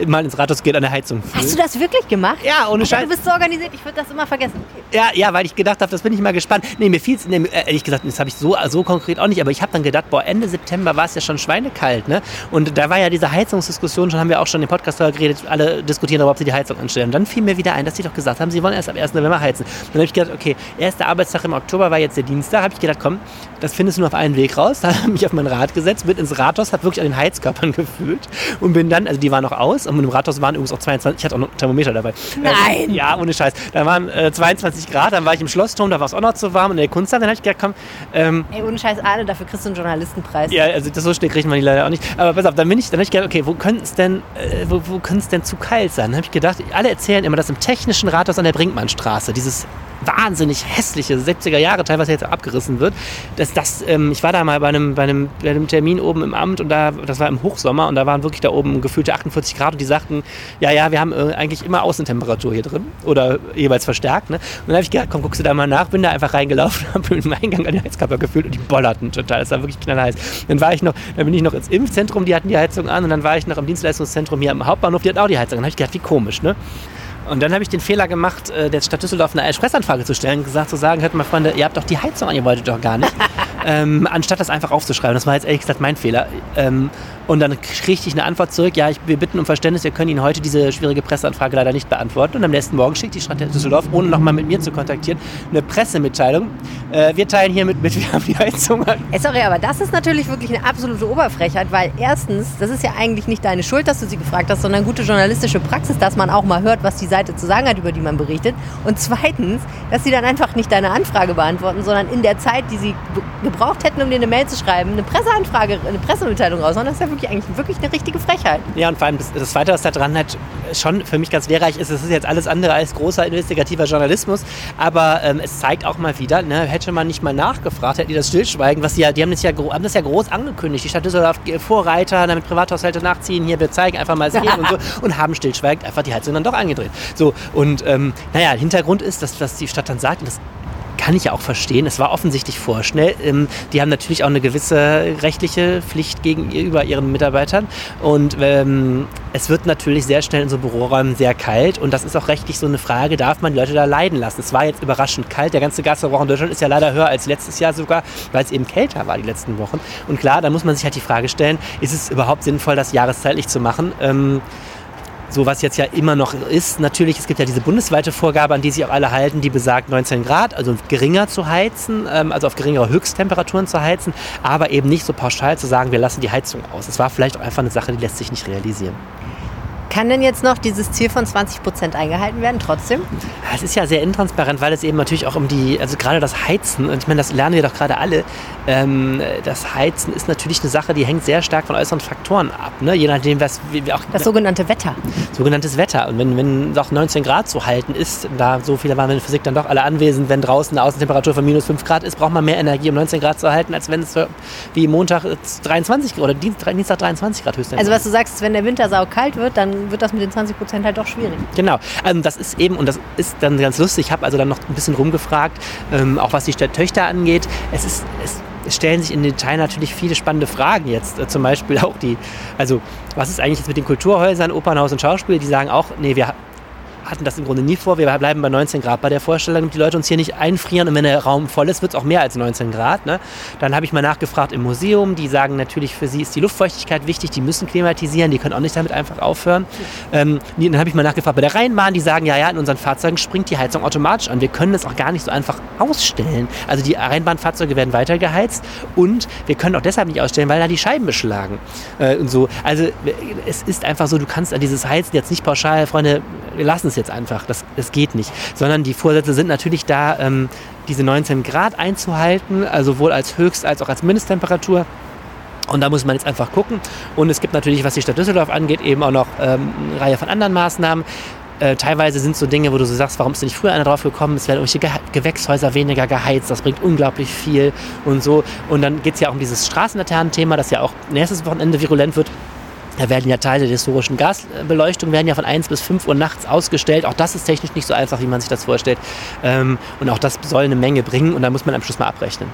[SPEAKER 2] mal ins Rathaus geht an der Heizung.
[SPEAKER 1] Hast du das wirklich gemacht?
[SPEAKER 2] Ja, ohne Scheiß.
[SPEAKER 1] Du bist so organisiert, ich würde das immer vergessen. Okay.
[SPEAKER 2] Ja, ja, weil ich gedacht habe, das bin ich mal gespannt. Nee, mir fiel es, nee, äh, ehrlich gesagt, das habe ich so, so konkret auch nicht, aber ich habe dann gedacht, boah, Ende September war es ja schon schweinekalt, ne? Und da war ja diese Heizungsdiskussion, schon haben wir auch schon im Podcast darüber geredet, alle diskutieren darüber, ob sie die Heizung anstellen. Und dann fiel mir wieder ein, dass sie doch gesagt haben, sie wollen erst am 1. November heizen. Dann habe ich gedacht, okay, erster Arbeitstag im Oktober war jetzt der Dienstag, habe ich gedacht, komm, das findest du nur auf einen Weg raus. Da habe ich mich auf mein Rad gesetzt, bin ins Rathaus, habe wirklich an den Heizkörpern gefühlt und bin dann, also die waren noch aus und im Rathaus waren übrigens auch 22, ich hatte auch noch einen Thermometer dabei.
[SPEAKER 1] Nein!
[SPEAKER 2] Ähm, ja, ohne Scheiß. Da waren äh, 22 Grad, dann war ich im Schlossturm, da war es auch noch zu warm und in der Kunsthalle, dann habe ich gedacht, komm, ähm,
[SPEAKER 1] Ey, ohne Scheiß, Arne, dafür kriegst du einen Journalistenpreis.
[SPEAKER 2] ja, also das so schnell kriegt man die leider auch nicht. Aber pass auf, dann bin ich, dann habe ich gedacht, okay, wo könnte es denn, äh, wo, wo könnte es denn zu kalt sein? Dann habe ich gedacht, alle erzählen immer, dass im technischen Rathaus an der Brinkmannstraße dieses wahnsinnig hässliche 70er Jahre teilweise jetzt abgerissen wird. Das, das, ähm, ich war da mal bei einem, bei, einem, bei einem Termin oben im Amt und da, das war im Hochsommer und da waren wirklich da oben gefühlte 48 Grad und die sagten, ja, ja, wir haben äh, eigentlich immer Außentemperatur hier drin oder jeweils verstärkt. Ne? Und dann habe ich gedacht, komm, guckst du da mal nach, bin da einfach reingelaufen, habe im Eingang an die Heizkörper gefühlt und die bollerten total. Es war wirklich knallheiß. Dann war ich noch, dann bin ich noch ins Impfzentrum, die hatten die Heizung an und dann war ich noch im Dienstleistungszentrum hier am Hauptbahnhof, die hatten auch die Heizung. Dann habe ich gedacht, wie komisch, ne? Und dann habe ich den Fehler gemacht, äh, der Stadt Düsseldorf eine Expressanfrage zu stellen, gesagt zu sagen, hört mal Freunde, ihr habt doch die Heizung an, ihr wolltet doch gar nicht. ähm, anstatt das einfach aufzuschreiben. Das war jetzt ehrlich gesagt mein Fehler. Ähm, und dann kriegte ich eine Antwort zurück, ja, ich, wir bitten um Verständnis, wir können Ihnen heute diese schwierige Presseanfrage leider nicht beantworten. Und am nächsten Morgen schickt die Stadt Düsseldorf, ohne nochmal mit mir zu kontaktieren, eine Pressemitteilung. Äh, wir teilen hiermit mit, wir haben die Heizung.
[SPEAKER 1] Ey, sorry, aber das ist natürlich wirklich eine absolute Oberfrechheit, weil erstens, das ist ja eigentlich nicht deine Schuld, dass du sie gefragt hast, sondern gute journalistische Praxis, dass man auch mal hört, was die Seite zu sagen hat, über die man berichtet. Und zweitens, dass sie dann einfach nicht deine Anfrage beantworten, sondern in der Zeit, die sie gebraucht hätten, um dir eine Mail zu schreiben, eine Presseanfrage, eine Pressemitteilung raushauen. Das ist ja wirklich eigentlich wirklich eine richtige Frechheit.
[SPEAKER 2] Ja, und vor allem das, das Zweite, was da dran halt schon für mich ganz lehrreich ist, es ist jetzt alles andere als großer investigativer Journalismus, aber ähm, es zeigt auch mal wieder, ne, hätte man nicht mal nachgefragt, hätten die das stillschweigen, was die ja, die haben das ja, haben das ja groß angekündigt. Die Stadt Düsseldorf äh, Vorreiter, damit Privathaushalte nachziehen, hier, wir zeigen einfach mal, es geht und so, und haben stillschweigend einfach die Heizung dann doch angedreht. So, und ähm, naja, Hintergrund ist, dass, was die Stadt dann sagt, und das kann ich ja auch verstehen. Es war offensichtlich vorschnell. Ähm, die haben natürlich auch eine gewisse rechtliche Pflicht gegenüber ihren Mitarbeitern. Und ähm, es wird natürlich sehr schnell in so Büroräumen sehr kalt. Und das ist auch rechtlich so eine Frage, darf man die Leute da leiden lassen? Es war jetzt überraschend kalt. Der ganze Gasverbrauch in Deutschland ist ja leider höher als letztes Jahr sogar, weil es eben kälter war die letzten Wochen. Und klar, da muss man sich halt die Frage stellen, ist es überhaupt sinnvoll, das jahreszeitlich zu machen? Ähm, so was jetzt ja immer noch ist. Natürlich, es gibt ja diese bundesweite Vorgabe, an die sich auch alle halten, die besagt 19 Grad, also geringer zu heizen, ähm, also auf geringere Höchsttemperaturen zu heizen, aber eben nicht so pauschal zu sagen, wir lassen die Heizung aus. Es war vielleicht auch einfach eine Sache, die lässt sich nicht realisieren.
[SPEAKER 1] Kann denn jetzt noch dieses Ziel von 20 Prozent eingehalten werden trotzdem?
[SPEAKER 2] Es ist ja sehr intransparent, weil es eben natürlich auch um die, also gerade das Heizen, und ich meine, das lernen wir doch gerade alle, ähm, das Heizen ist natürlich eine Sache, die hängt sehr stark von äußeren Faktoren ab. Ne? Je nachdem, was
[SPEAKER 1] wie auch. Das sogenannte Wetter.
[SPEAKER 2] Sogenanntes Wetter. Und wenn, wenn doch 19 Grad zu halten ist, da so viele waren in der Physik dann doch alle anwesend, wenn draußen eine Außentemperatur von minus 5 Grad ist, braucht man mehr Energie, um 19 Grad zu halten, als wenn es wie Montag 23 oder Dienstag 23 Grad höchstens.
[SPEAKER 1] Also was du sagst, wenn der Winter saukalt wird, dann wird das mit den 20 Prozent halt doch schwierig.
[SPEAKER 2] Genau. Also das ist eben, und das ist dann ganz lustig, ich habe also dann noch ein bisschen rumgefragt, ähm, auch was die Töchter angeht. Es ist, es stellen sich in Detail natürlich viele spannende Fragen jetzt. Äh, zum Beispiel auch die, also was ist eigentlich jetzt mit den Kulturhäusern, Opernhaus und Schauspiel? Die sagen auch, nee, wir hatten das im Grunde nie vor. Wir bleiben bei 19 Grad bei der Vorstellung, damit die Leute uns hier nicht einfrieren. Und wenn der Raum voll ist, wird es auch mehr als 19 Grad. Ne? Dann habe ich mal nachgefragt im Museum. Die sagen natürlich, für sie ist die Luftfeuchtigkeit wichtig. Die müssen klimatisieren. Die können auch nicht damit einfach aufhören. Ähm, dann habe ich mal nachgefragt bei der Rheinbahn. Die sagen, ja, ja, in unseren Fahrzeugen springt die Heizung automatisch an. Wir können das auch gar nicht so einfach ausstellen. Also die Rheinbahnfahrzeuge werden weiter geheizt. Und wir können auch deshalb nicht ausstellen, weil da die Scheiben beschlagen. Äh, und so. Also es ist einfach so, du kannst an dieses Heizen jetzt nicht pauschal, Freunde, wir lassen es jetzt einfach. Das, das geht nicht. Sondern die Vorsätze sind natürlich da, ähm, diese 19 Grad einzuhalten, also sowohl als Höchst- als auch als Mindesttemperatur. Und da muss man jetzt einfach gucken. Und es gibt natürlich, was die Stadt Düsseldorf angeht, eben auch noch ähm, eine Reihe von anderen Maßnahmen. Äh, teilweise sind so Dinge, wo du so sagst, warum ist denn nicht früher einer drauf gekommen? Es werden irgendwelche Ge Gewächshäuser weniger geheizt, das bringt unglaublich viel und so. Und dann geht es ja auch um dieses Straßenlaternen-Thema, das ja auch nächstes Wochenende virulent wird. Da werden ja Teile der historischen Gasbeleuchtung werden ja von 1 bis 5 Uhr nachts ausgestellt. Auch das ist technisch nicht so einfach, wie man sich das vorstellt. Ähm, und auch das soll eine Menge bringen und da muss man am Schluss mal abrechnen.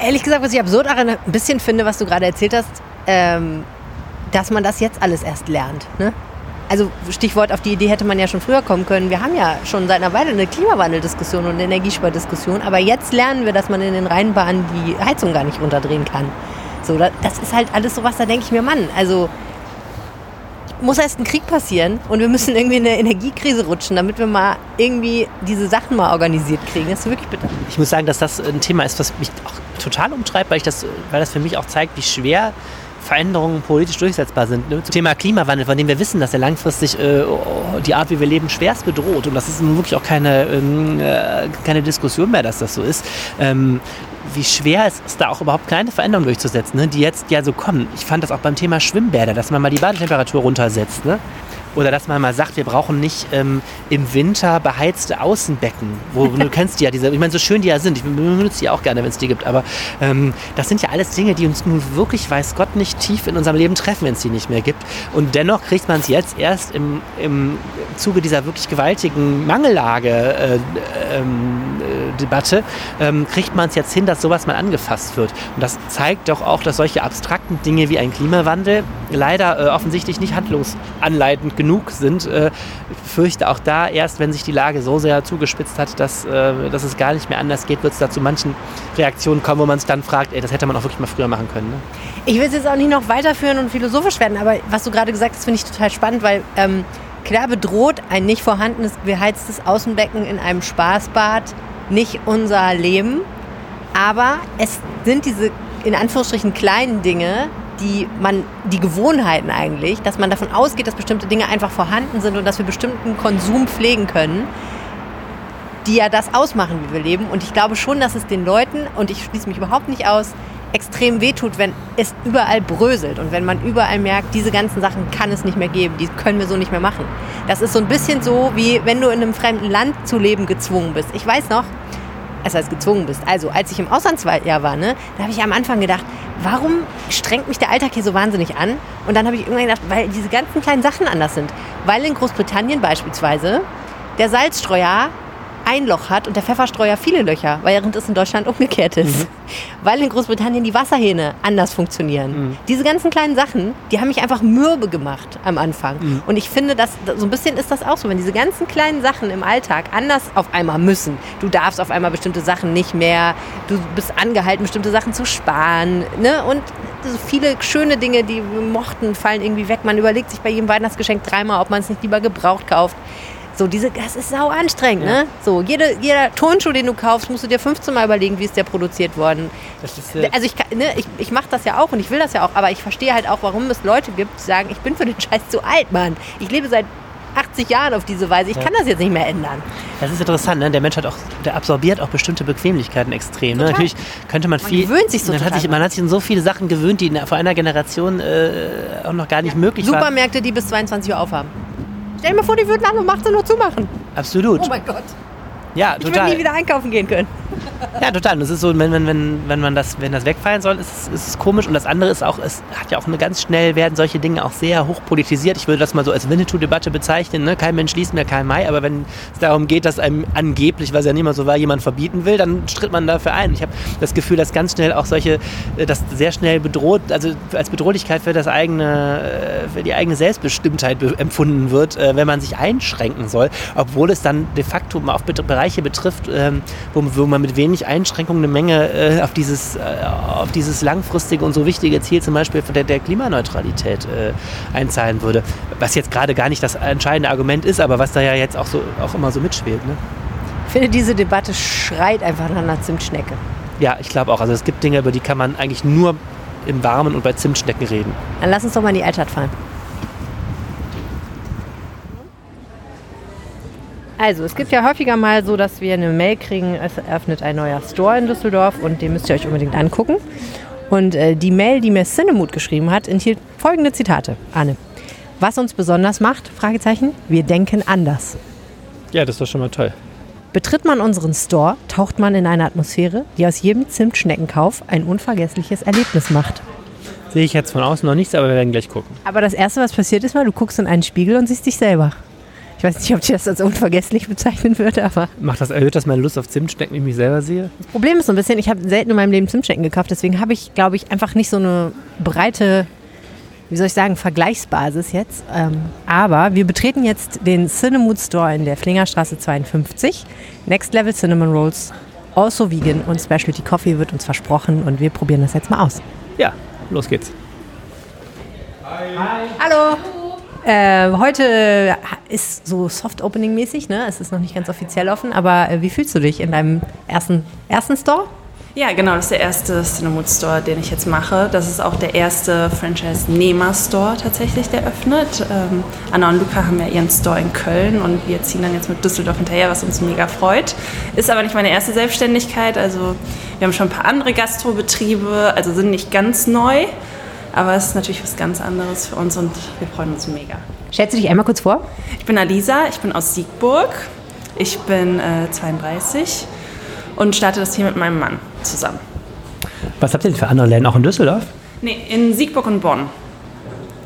[SPEAKER 1] Ehrlich gesagt, was ich absurd auch ein bisschen finde, was du gerade erzählt hast, ähm, dass man das jetzt alles erst lernt. Ne? Also Stichwort, auf die Idee hätte man ja schon früher kommen können. Wir haben ja schon seit einer Weile eine Klimawandeldiskussion und eine Energiespardiskussion, aber jetzt lernen wir, dass man in den Rheinbahnen die Heizung gar nicht runterdrehen kann. So, das ist halt alles sowas, da denke ich mir, Mann, also muss erst ein Krieg passieren und wir müssen irgendwie in eine Energiekrise rutschen, damit wir mal irgendwie diese Sachen mal organisiert kriegen. Das ist wirklich bitter.
[SPEAKER 2] Ich muss sagen, dass das ein Thema ist, was mich auch total umtreibt, weil, ich das, weil das für mich auch zeigt, wie schwer Veränderungen politisch durchsetzbar sind. Ne? Zum Thema Klimawandel, von dem wir wissen, dass er langfristig äh, die Art, wie wir leben, schwerst bedroht. Und das ist nun wirklich auch keine, ähm, äh, keine Diskussion mehr, dass das so ist. Ähm, wie schwer es ist, da auch überhaupt kleine Veränderungen durchzusetzen, ne? die jetzt ja so kommen. Ich fand das auch beim Thema Schwimmbäder, dass man mal die Badetemperatur runtersetzt. Ne? Oder dass man mal sagt, wir brauchen nicht ähm, im Winter beheizte Außenbecken. Wo, du kennst die ja, diese, ich meine, so schön die ja sind. Ich benutze die auch gerne, wenn es die gibt. Aber ähm, das sind ja alles Dinge, die uns nun wirklich, weiß Gott, nicht tief in unserem Leben treffen, wenn es die nicht mehr gibt. Und dennoch kriegt man es jetzt erst im, im Zuge dieser wirklich gewaltigen Mangellage-Debatte, äh, ähm, äh, ähm, kriegt man es jetzt hin, dass sowas mal angefasst wird. Und das zeigt doch auch, dass solche abstrakten Dinge wie ein Klimawandel leider äh, offensichtlich nicht handlungsanleitend genug sind. Äh, ich fürchte auch da, erst wenn sich die Lage so sehr zugespitzt hat, dass, äh, dass es gar nicht mehr anders geht, wird es da zu manchen Reaktionen kommen, wo man sich dann fragt, ey, das hätte man auch wirklich mal früher machen können. Ne?
[SPEAKER 1] Ich will es jetzt auch nicht noch weiterführen und philosophisch werden, aber was du gerade gesagt hast, finde ich total spannend, weil ähm, klar bedroht ein nicht vorhandenes beheiztes Außenbecken in einem Spaßbad nicht unser Leben, aber es sind diese in Anführungsstrichen kleinen Dinge, die man, die Gewohnheiten eigentlich, dass man davon ausgeht, dass bestimmte Dinge einfach vorhanden sind und dass wir bestimmten Konsum pflegen können, die ja das ausmachen, wie wir leben. Und ich glaube schon, dass es den Leuten, und ich schließe mich überhaupt nicht aus, extrem wehtut, wenn es überall bröselt und wenn man überall merkt, diese ganzen Sachen kann es nicht mehr geben, die können wir so nicht mehr machen. Das ist so ein bisschen so, wie wenn du in einem fremden Land zu leben gezwungen bist. Ich weiß noch, also als gezwungen bist. Also als ich im Auslandsjahr war, ne, da habe ich am Anfang gedacht, warum strengt mich der Alltag hier so wahnsinnig an? Und dann habe ich irgendwann gedacht, weil diese ganzen kleinen Sachen anders sind. Weil in Großbritannien beispielsweise der Salzstreuer ein Loch hat und der Pfefferstreuer viele Löcher, während es in Deutschland umgekehrt ist. Mhm. Weil in Großbritannien die Wasserhähne anders funktionieren. Mhm. Diese ganzen kleinen Sachen, die haben mich einfach mürbe gemacht am Anfang. Mhm. Und ich finde, dass so ein bisschen ist das auch so, wenn diese ganzen kleinen Sachen im Alltag anders auf einmal müssen. Du darfst auf einmal bestimmte Sachen nicht mehr, du bist angehalten, bestimmte Sachen zu sparen. Ne? Und so viele schöne Dinge, die wir mochten, fallen irgendwie weg. Man überlegt sich bei jedem Weihnachtsgeschenk dreimal, ob man es nicht lieber gebraucht kauft So, diese, das ist sau anstrengend, ne? So, jede, jeder Turnschuh, den du kaufst, musst du dir 15 Mal überlegen, wie ist der produziert worden.
[SPEAKER 2] Ist, äh,
[SPEAKER 1] Also ich, ne, ich, ich mache das ja auch und ich will das ja auch, aber ich verstehe halt auch, warum es Leute gibt, die sagen, ich bin für den Scheiß zu alt, Mann. Ich lebe seit 80 Jahren auf diese Weise, ich kann das jetzt nicht mehr ändern.
[SPEAKER 2] Das ist interessant, ne? Der Mensch hat auch, der absorbiert auch bestimmte Bequemlichkeiten extrem. Ne? Natürlich könnte man viel.
[SPEAKER 1] gewöhnt sich so
[SPEAKER 2] man hat sich, man hat sich an so viele Sachen gewöhnt, die in- vor einer Generation äh, auch noch gar nicht möglich waren.
[SPEAKER 1] Supermärkte, die bis 22 Uhr aufhaben. Stell dir mal vor, die würden alle um 18 Uhr zumachen.
[SPEAKER 2] Absolut.
[SPEAKER 1] Oh mein Gott.
[SPEAKER 2] Ja,
[SPEAKER 1] Ich würde
[SPEAKER 2] total.
[SPEAKER 1] nie wieder einkaufen gehen können.
[SPEAKER 2] Ja, total. Und das ist so, wenn, wenn, wenn, wenn man das, wenn das wegfallen soll, ist, es- ist es komisch. Und das andere ist auch, es hat ja auch eine ganz schnell werden solche Dinge auch sehr hoch politisiert. Ich würde das mal so als Winnetou-Debatte bezeichnen. Ne? Kein Mensch liest mehr Karl May, aber wenn es darum geht, dass einem angeblich, was ja nicht mal so war, jemand verbieten will, dann stritt man dafür ein. Ich habe das Gefühl, dass ganz schnell auch solche, äh, das sehr schnell bedroht, also als Bedrohlichkeit für das eigene, äh, für die eigene Selbstbestimmtheit be- empfunden wird, äh, wenn man sich einschränken soll, obwohl es dann de facto auf Bet- Bereiche betrifft, ähm, wo, wo man mit wenig Einschränkungen eine Menge äh, auf, dieses, äh, auf dieses langfristige und so wichtige Ziel zum Beispiel von der, der Klimaneutralität äh, einzahlen würde. Was jetzt gerade gar nicht das entscheidende Argument ist, aber was da ja jetzt auch, so, auch immer so mitschwelt. Ne?
[SPEAKER 1] Ich finde, diese Debatte schreit einfach nach einer Zimtschnecke.
[SPEAKER 2] Ja, ich glaube auch. Also es gibt Dinge, über die kann man eigentlich nur im Warmen und bei Zimtschnecken reden.
[SPEAKER 1] Dann lass uns doch mal in die Altstadt fahren. Also, es gibt ja häufiger mal so, dass wir eine Mail kriegen, es eröffnet ein neuer Store in Düsseldorf und den müsst ihr euch unbedingt angucken. Und äh, die Mail, die mir Cinemut geschrieben hat, enthielt folgende Zitate. Anne. Was uns besonders macht? Fragezeichen. Wir denken anders.
[SPEAKER 2] Ja, das ist doch schon mal toll.
[SPEAKER 1] Betritt man unseren Store, taucht man in eine Atmosphäre, die aus jedem Zimtschneckenkauf ein unvergessliches Erlebnis macht.
[SPEAKER 2] Sehe ich jetzt von außen noch nichts, aber wir werden gleich gucken.
[SPEAKER 1] Aber das Erste, was passiert ist, mal, du guckst in einen Spiegel und siehst dich selber. Ich weiß nicht, ob ich das als unvergesslich bezeichnen würde, aber
[SPEAKER 2] Macht das, erhöht das meine Lust auf Zimtschnecken, wenn ich mich selber sehe?
[SPEAKER 1] das Problem ist so ein bisschen, ich habe selten in meinem Leben Zimtschnecken gekauft, deswegen habe ich, glaube ich, einfach nicht so eine breite, wie soll ich sagen, Vergleichsbasis jetzt. Ähm, aber wir betreten jetzt den Cinemood Store in der Flingerstraße 52. Next Level Cinnamon Rolls, also vegan und Specialty Coffee wird uns versprochen und wir probieren das jetzt mal aus.
[SPEAKER 2] Ja, los geht's.
[SPEAKER 1] Hallo. Äh, heute ist so Soft-Opening-mäßig, ne? Es ist noch nicht ganz offiziell offen, aber äh, wie fühlst du dich in deinem ersten, ersten Store?
[SPEAKER 4] Ja, genau, das ist der erste Cinemood Store, den ich jetzt mache. Das ist auch der erste Franchise-Nehmer-Store tatsächlich, der öffnet. Ähm, Anna und Luca haben ja ihren Store in Köln und wir ziehen dann jetzt mit Düsseldorf hinterher, was uns mega freut. Ist aber nicht meine erste Selbstständigkeit. Also wir haben schon ein paar andere Gastrobetriebe, also sind nicht ganz neu. Aber es ist natürlich was ganz anderes für uns und wir freuen uns mega.
[SPEAKER 1] Stellst du dich einmal kurz vor?
[SPEAKER 4] Ich bin Alisa, ich bin aus Siegburg. Ich bin äh, 32 und starte das hier mit meinem Mann zusammen.
[SPEAKER 2] Was habt ihr denn für andere Läden auch in Düsseldorf?
[SPEAKER 4] Nee, in Siegburg und Bonn.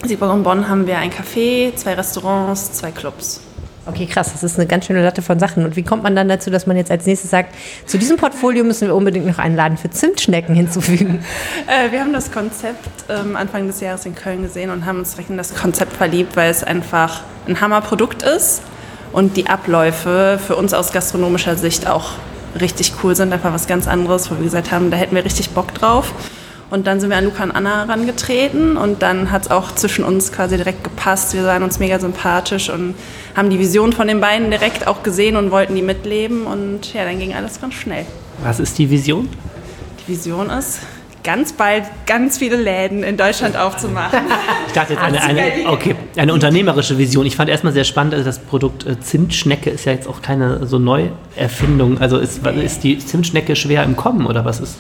[SPEAKER 4] Siegburg und Bonn haben wir ein Café, zwei Restaurants, zwei Clubs.
[SPEAKER 1] Okay, krass, das ist eine ganz schöne Latte von Sachen. Und wie kommt man dann dazu, dass man jetzt als nächstes sagt, zu diesem Portfolio müssen wir unbedingt noch einen Laden für Zimtschnecken hinzufügen?
[SPEAKER 4] Äh, wir haben das Konzept ähm, Anfang des Jahres in Köln gesehen und haben uns direkt in das Konzept verliebt, weil es einfach ein Hammerprodukt ist und die Abläufe für uns aus gastronomischer Sicht auch richtig cool sind. Einfach was ganz anderes, wo wir gesagt haben, da hätten wir richtig Bock drauf. Und dann sind wir an Luca und Anna herangetreten und dann hat es auch zwischen uns quasi direkt gepasst. Wir waren uns mega sympathisch und haben die Vision von den beiden direkt auch gesehen und wollten die mitleben. Und ja, dann ging alles ganz schnell.
[SPEAKER 2] Was ist die Vision?
[SPEAKER 4] Die Vision ist, ganz bald ganz viele Läden in Deutschland aufzumachen.
[SPEAKER 2] Ich dachte jetzt eine, eine, okay, eine unternehmerische Vision. Ich fand erstmal sehr spannend, also das Produkt äh, Zimtschnecke ist ja jetzt auch keine so Neuerfindung. Also ist, ist die Zimtschnecke schwer im Kommen oder was ist?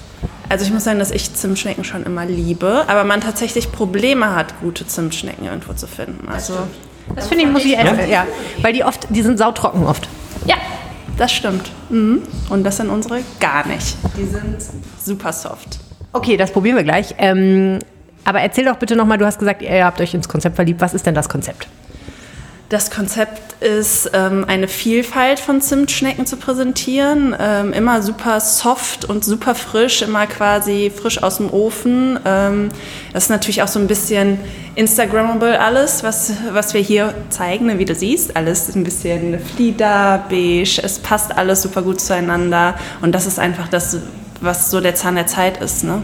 [SPEAKER 4] Also ich muss sagen, dass ich Zimtschnecken schon immer liebe, aber man tatsächlich Probleme hat, gute Zimtschnecken irgendwo zu finden. Also
[SPEAKER 1] Das finde ich, muss ich essen. Ja. Weil die oft, die sind sautrocken oft.
[SPEAKER 4] ja, das stimmt. Mhm. Und das sind unsere gar nicht. Die sind super soft.
[SPEAKER 1] Okay, das probieren wir gleich. Ähm, aber erzähl doch bitte nochmal, du hast gesagt, ihr habt euch ins Konzept verliebt. Was ist denn das Konzept?
[SPEAKER 4] Das Konzept ist, ähm, eine Vielfalt von Zimtschnecken zu präsentieren. Ähm, immer super soft und super frisch, immer quasi frisch aus dem Ofen. Ähm, das ist natürlich auch so ein bisschen Instagrammable alles, was, was wir hier zeigen, ne, wie du siehst. Alles ein bisschen Flieder, beige, es passt alles super gut zueinander. Und das ist einfach das, was so der Zahn der Zeit ist. Ne?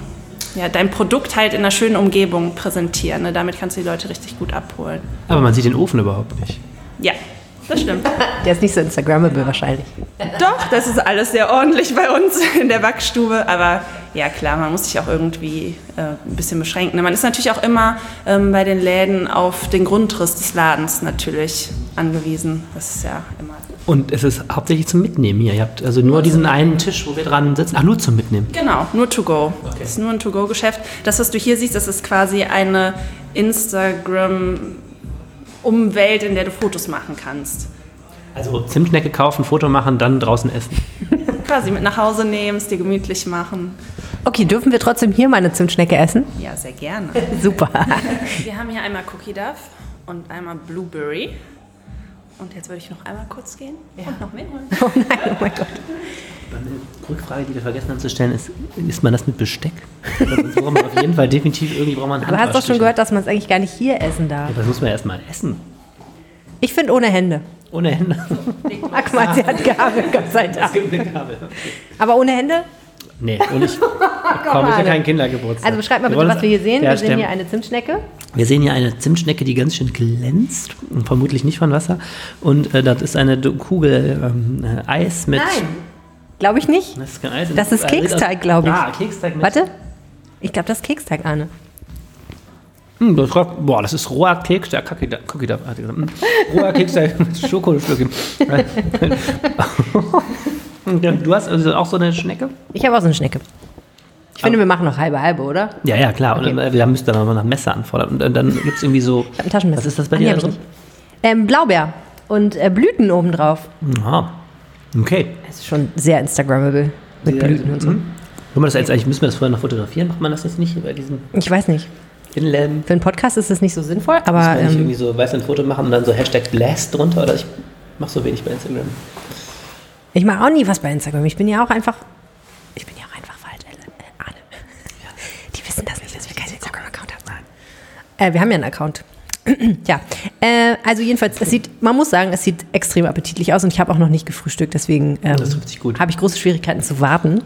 [SPEAKER 4] Ja, dein Produkt halt in einer schönen Umgebung präsentieren. Ne? Damit kannst du die Leute richtig gut abholen.
[SPEAKER 2] Aber man sieht den Ofen überhaupt nicht.
[SPEAKER 4] Ja, Das stimmt.
[SPEAKER 1] Der ist nicht so Instagrammable wahrscheinlich.
[SPEAKER 4] Doch, das ist alles sehr ordentlich bei uns in der Backstube. Aber ja, klar, man muss sich auch irgendwie äh, ein bisschen beschränken. Man ist natürlich auch immer ähm, bei den Läden auf den Grundriss des Ladens natürlich angewiesen. Das ist ja immer.
[SPEAKER 2] Und es ist hauptsächlich zum Mitnehmen hier. Ihr habt also nur diesen einen Tisch, wo wir dran sitzen. Ach, nur zum Mitnehmen.
[SPEAKER 4] Genau, nur to go. Das ist nur ein To-Go-Geschäft. Das, was du hier siehst, das ist quasi eine Instagram-Umwelt, in der du Fotos machen kannst.
[SPEAKER 2] Also Zimtschnecke kaufen, Foto machen, dann draußen essen.
[SPEAKER 4] Quasi mit nach Hause nehmen, es dir gemütlich machen.
[SPEAKER 1] Okay, dürfen wir trotzdem hier mal eine Zimtschnecke essen?
[SPEAKER 4] Ja, sehr gerne.
[SPEAKER 1] Super.
[SPEAKER 4] Wir haben hier einmal Cookie Duff und einmal Blueberry. Und jetzt würde ich noch einmal kurz gehen und noch mehr holen.
[SPEAKER 1] Oh nein, oh mein Gott.
[SPEAKER 2] Eine Rückfrage, die wir vergessen haben zu stellen, ist, isst man das mit Besteck? Sonst braucht man auf jeden Fall definitiv irgendwie braucht man
[SPEAKER 1] Du hast doch schon gehört, dass man es eigentlich gar nicht hier essen darf.
[SPEAKER 2] Ja, das muss man erst mal essen.
[SPEAKER 1] Ich finde ohne Hände.
[SPEAKER 2] Ohne Hände.
[SPEAKER 1] Guck mal, sie hat Gabel, Gott sei Dank.
[SPEAKER 2] gibt eine Kabel.
[SPEAKER 1] Aber ohne Hände?
[SPEAKER 2] Nee, und ich komme ich ja kein Kindergeburtstag.
[SPEAKER 1] Also beschreib mal bitte, was wir hier sehen.
[SPEAKER 2] Ja,
[SPEAKER 1] Wir sehen
[SPEAKER 2] stimmt.
[SPEAKER 1] hier eine Zimtschnecke.
[SPEAKER 2] Wir sehen hier eine Zimtschnecke, die ganz schön glänzt, und vermutlich nicht von Wasser. Und äh, das ist eine Kugel ähm, äh, Eis mit.
[SPEAKER 1] Nein. Glaube ich nicht.
[SPEAKER 2] Das ist kein Eis.
[SPEAKER 1] Das ist Keksteig, glaube ich.
[SPEAKER 2] Ah, Keksteig mit.
[SPEAKER 1] Warte. Ich glaube, das ist Keksteig, Arne.
[SPEAKER 2] Hm, das ist, boah, das ist roher Keksteig. Cookie Duff. Cookie gesagt. Hm, Roher Keksteig mit Schokostückchen. Ja, du hast also auch so eine Schnecke?
[SPEAKER 1] Ich habe auch so eine Schnecke. Ich finde, wir machen noch halbe halbe, oder?
[SPEAKER 2] Ja, ja, klar. Und
[SPEAKER 1] Okay.
[SPEAKER 2] äh, wir müssen dann aber nach Messer anfordern. Und dann gibt es irgendwie so.
[SPEAKER 1] Ich ein Taschenmesser.
[SPEAKER 2] Was ist das bei
[SPEAKER 1] Ah,
[SPEAKER 2] dir da drin?
[SPEAKER 1] Ähm, Blaubeer und äh, Blüten obendrauf.
[SPEAKER 2] Aha. Okay.
[SPEAKER 1] Das ist schon sehr Instagrammable mit Blüten und so.
[SPEAKER 2] Wollen wir das jetzt eigentlich, müssen wir das vorher noch fotografieren? Macht man das jetzt nicht bei diesen
[SPEAKER 1] Ich weiß nicht.
[SPEAKER 2] Inläden?
[SPEAKER 1] Für einen Podcast ist das nicht so sinnvoll, aber
[SPEAKER 2] Muss man nicht
[SPEAKER 1] ähm,
[SPEAKER 2] irgendwie so, weißt du, ein Foto machen und dann so Hashtag Blast drunter? Oder ich mache so wenig bei Instagram.
[SPEAKER 1] Ich mache auch nie was bei Instagram. Ich bin ja auch einfach. Ich bin ja auch einfach falsch, äh, Arne. Die wissen das nicht, dass wir keinen Instagram-Account haben. Äh, wir haben ja einen Account. ja, äh, also jedenfalls, es sieht, man muss sagen, es sieht extrem appetitlich aus und ich habe auch noch nicht gefrühstückt, deswegen ähm, habe ich große Schwierigkeiten zu warten.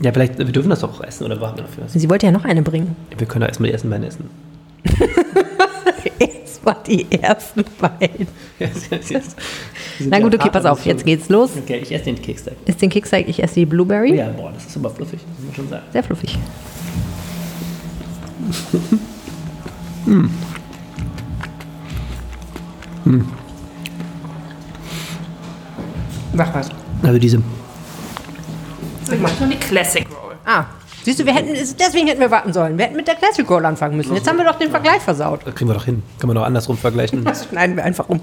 [SPEAKER 2] Ja, vielleicht, wir dürfen das doch auch essen oder warten wir dafür was?
[SPEAKER 1] Sie wollte ja noch eine bringen.
[SPEAKER 2] Wir können doch erstmal die ersten beiden essen.
[SPEAKER 1] War die ersten beiden. Na gut, okay, pass auf, jetzt geht's los.
[SPEAKER 2] Okay, ich esse den Keksteig.
[SPEAKER 1] Ist den Keksteig, ich esse die
[SPEAKER 2] Oh
[SPEAKER 1] Blueberry.
[SPEAKER 2] ja, boah, das ist super fluffig, das muss man schon sagen.
[SPEAKER 1] Sehr fluffig. Mach was.
[SPEAKER 2] Also diese,
[SPEAKER 4] Ich mache schon die Classic Roll.
[SPEAKER 1] Ah, siehst du, wir hätten, deswegen hätten wir warten sollen. Wir hätten mit der Classic Roll anfangen müssen. Jetzt haben wir doch den Vergleich versaut.
[SPEAKER 2] das kriegen wir doch hin. Kann man doch andersrum vergleichen.
[SPEAKER 1] Das schneiden wir einfach um.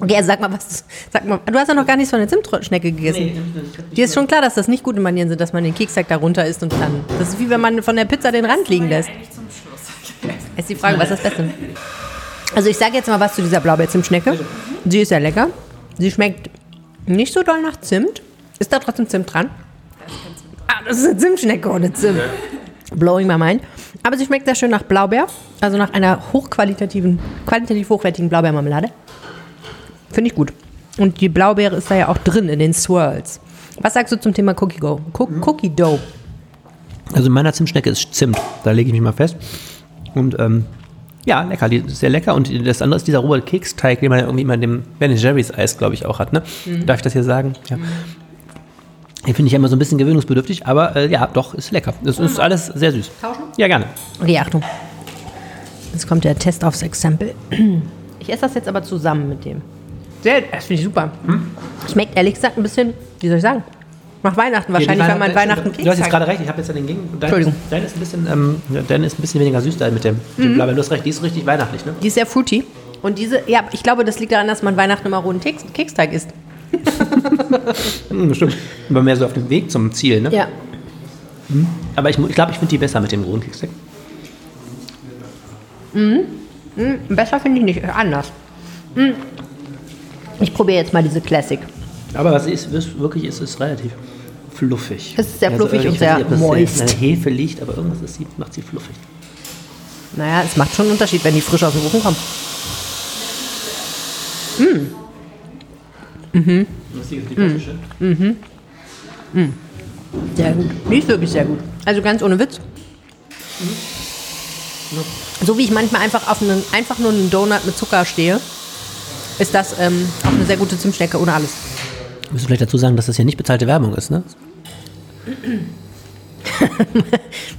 [SPEAKER 1] Okay, also sag mal was. Sag mal, du hast ja noch gar nichts von der Zimtschnecke gegessen. Dir ist schon klar, dass das nicht gute Manieren sind, dass man den Keksteig da runter isst und dann. Das ist wie wenn man von der Pizza den Rand liegen lässt.
[SPEAKER 4] Eigentlich zum Schluss.
[SPEAKER 1] Ist die Frage, was ist das Beste? Also ich sage jetzt mal was zu dieser Blaubeerzimtschnecke. Sie ist sehr lecker. Sie schmeckt nicht so doll nach Zimt. Ist da trotzdem Zimt dran? Ah, das ist eine Zimtschnecke ohne Zimt. Blowing my mind. Aber sie schmeckt sehr schön nach Blaubeer. Also nach einer hochqualitativen, qualitativ hochwertigen Blaubeermarmelade. Finde ich gut. Und die Blaubeere ist da ja auch drin in den Swirls. Was sagst du zum Thema Cookie Go? Cook Cookie Dough.
[SPEAKER 2] Also in meiner Zimtschnecke ist Zimt. Da lege ich mich mal fest. Und ähm, ja, lecker. Die ist sehr lecker. Und das andere ist dieser rohe Keksteig, den man ja irgendwie immer in dem Ben Jerry's Eis, glaube ich, auch hat. Ne? Darf ich das hier sagen? Ja. Den finde ich ja immer so ein bisschen gewöhnungsbedürftig, aber äh, ja, doch, ist lecker. Es ist alles sehr süß.
[SPEAKER 1] Tauschen?
[SPEAKER 2] Ja, gerne.
[SPEAKER 1] Okay, Achtung. Jetzt kommt der Test aufs Exempel. Ich esse das jetzt aber zusammen mit dem. Sehr, das finde ich super. Schmeckt ehrlich gesagt ein bisschen, wie soll ich sagen? Nach Weihnachten wahrscheinlich, weil man Weihnachten
[SPEAKER 2] Du hast jetzt gerade recht, ich habe jetzt ja den Gegen. Dein,
[SPEAKER 1] Entschuldigung.
[SPEAKER 2] dein ist ein bisschen, ähm, ja, dein ist ein bisschen weniger süß da mit dem, mit dem Blabber. Du hast recht, die ist richtig weihnachtlich, ne?
[SPEAKER 1] Die ist sehr fruity. Und diese, ja, ich glaube, das liegt daran, dass man Weihnachten immer rohen Keks, Keksteig isst.
[SPEAKER 2] Hm, stimmt. Aber mehr so auf dem Weg zum Ziel, ne?
[SPEAKER 1] Ja.
[SPEAKER 2] Aber ich, mu- ich glaube, ich finde die besser mit dem rohen Keksteig.
[SPEAKER 1] Besser finde ich nicht, anders. Mm. Ich probiere jetzt mal diese Classic.
[SPEAKER 2] Aber was ist, was wirklich ist, ist relativ fluffig.
[SPEAKER 1] Es ist sehr
[SPEAKER 2] Also
[SPEAKER 1] fluffig und sehr
[SPEAKER 2] nicht,
[SPEAKER 1] moist.
[SPEAKER 2] In der Hefe liegt, aber irgendwas ist, macht sie fluffig.
[SPEAKER 1] Naja, es macht schon einen Unterschied, wenn die frisch aus dem Ofen kommen. Sehr gut. Die ist wirklich sehr gut. Also ganz ohne Witz. So wie ich manchmal einfach auf einen, einfach nur einen Donut mit Zucker stehe. ist das ähm, auch eine sehr gute Zimtschnecke ohne alles.
[SPEAKER 2] Müssen vielleicht dazu sagen, dass das ja nicht bezahlte Werbung ist, ne?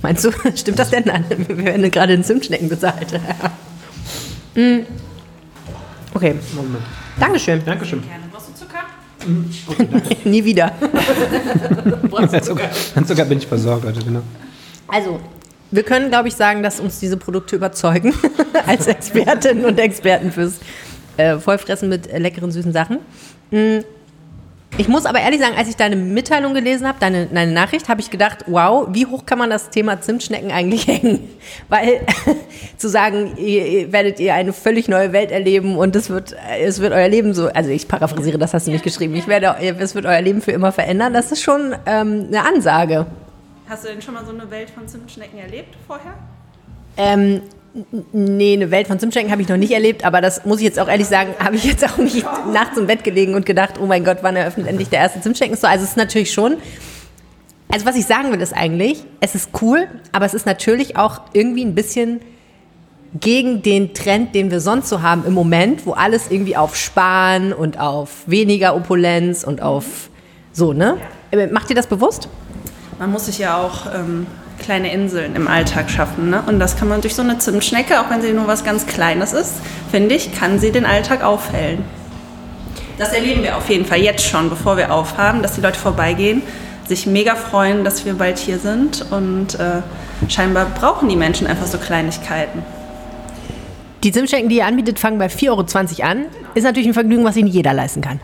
[SPEAKER 1] Meinst du, stimmt das denn? Nein, wir werden gerade in Zimtschnecken bezahlt. Mm. okay,
[SPEAKER 2] Moment.
[SPEAKER 1] Dankeschön.
[SPEAKER 2] Dankeschön.
[SPEAKER 4] Zucker?
[SPEAKER 1] Nie wieder.
[SPEAKER 2] An Zucker bin ich versorgt, Leute, genau.
[SPEAKER 1] Also, wir können, glaube ich, sagen, dass uns diese Produkte überzeugen als Expertinnen und Experten fürs äh, Vollfressen mit leckeren, süßen Sachen. Mm. Ich muss aber ehrlich sagen, als ich deine Mitteilung gelesen habe, deine, deine Nachricht, habe ich gedacht, wow, wie hoch kann man das Thema Zimtschnecken eigentlich hängen? Weil zu sagen, ihr, ihr werdet ihr eine völlig neue Welt erleben und es wird, es wird euer Leben so, also ich paraphrasiere, das hast du nicht geschrieben, ich werde, es wird euer Leben für immer verändern, das ist schon ähm, eine Ansage.
[SPEAKER 4] Hast du denn schon mal so eine Welt von Zimtschnecken erlebt vorher?
[SPEAKER 1] Ähm, nee, eine Welt von Zimtschnecken habe ich noch nicht erlebt, aber das muss ich jetzt auch ehrlich sagen, habe ich jetzt auch nicht nachts im Bett gelegen und gedacht, oh mein Gott, wann eröffnet endlich der erste Zimtschnecken-Store? Also es ist natürlich schon, also was ich sagen will ist eigentlich, es ist cool, aber es ist natürlich auch irgendwie ein bisschen gegen den Trend, den wir sonst so haben im Moment, wo alles irgendwie auf Sparen und auf weniger Opulenz und auf so, ne? Äh, Macht ihr das bewusst?
[SPEAKER 4] Man muss sich ja auch ähm, kleine Inseln im Alltag schaffen. Ne? Und das kann man durch so eine Zimtschnecke, auch wenn sie nur was ganz Kleines ist, finde ich, kann sie den Alltag aufhellen. Das erleben wir auf jeden Fall jetzt schon, bevor wir aufhaben, dass die Leute vorbeigehen, sich mega freuen, dass wir bald hier sind. Und äh, scheinbar brauchen die Menschen einfach so Kleinigkeiten.
[SPEAKER 1] Die Zimtschnecken, die ihr anbietet, fangen bei 4,20 Euro an. Ist natürlich ein Vergnügen, was nicht jeder leisten kann.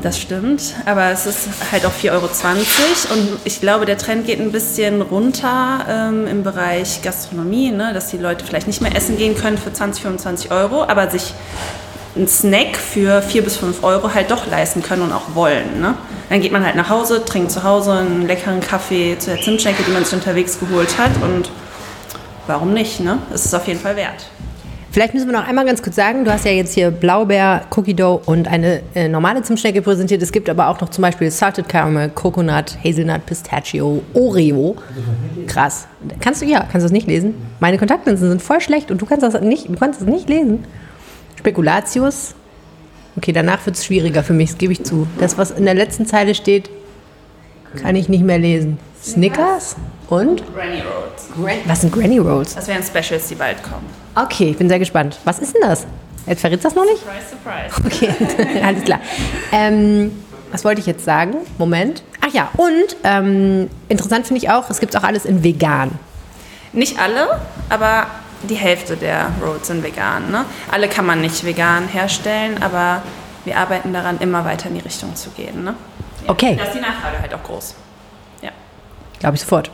[SPEAKER 4] Das stimmt, aber es ist halt auch 4,20 Euro. Und ich glaube, der Trend geht ein bisschen runter ähm, im Bereich Gastronomie, ne? dass die Leute vielleicht nicht mehr essen gehen können für 20, 25 Euro, aber sich einen Snack für 4 bis 5 Euro halt doch leisten können und auch wollen. Ne? Dann geht man halt nach Hause, trinkt zu Hause einen leckeren Kaffee zu der Zimtschnecke, die man sich unterwegs geholt hat und warum nicht? Ne? Es ist auf jeden Fall wert.
[SPEAKER 1] Vielleicht müssen wir noch einmal ganz kurz sagen, du hast ja jetzt hier Blaubeer, Cookie Dough und eine äh, normale Zimtschnecke präsentiert. Es gibt aber auch noch zum Beispiel Salted Caramel, Coconut, Hazelnut, Pistachio, Oreo. Krass. Kannst du, ja, kannst du das nicht lesen? Meine Kontaktlinsen sind voll schlecht und du kannst das nicht, du kannst das nicht lesen. Spekulatius. Okay, danach wird es schwieriger für mich, das gebe ich zu. Das, was in der letzten Zeile steht, kann ich nicht mehr lesen. Snickers und?
[SPEAKER 4] Granny Rolls.
[SPEAKER 1] Gran was sind Granny Rolls?
[SPEAKER 4] Das wären Specials, die bald kommen.
[SPEAKER 1] Okay, ich bin sehr gespannt. Was ist denn das? Jetzt verrätst du das noch nicht?
[SPEAKER 4] Surprise, surprise.
[SPEAKER 1] Okay, alles klar. Ähm, was wollte ich jetzt sagen? Moment. Ach ja, und ähm, interessant finde ich auch, es gibt auch alles in vegan.
[SPEAKER 4] Nicht alle, aber die Hälfte der Rolls sind vegan. Ne? Alle kann man nicht vegan herstellen, aber wir arbeiten daran, immer weiter in die Richtung zu gehen. Ne?
[SPEAKER 1] Okay.
[SPEAKER 4] Da ist die Nachfrage halt auch groß. Ja.
[SPEAKER 1] Glaube ich sofort.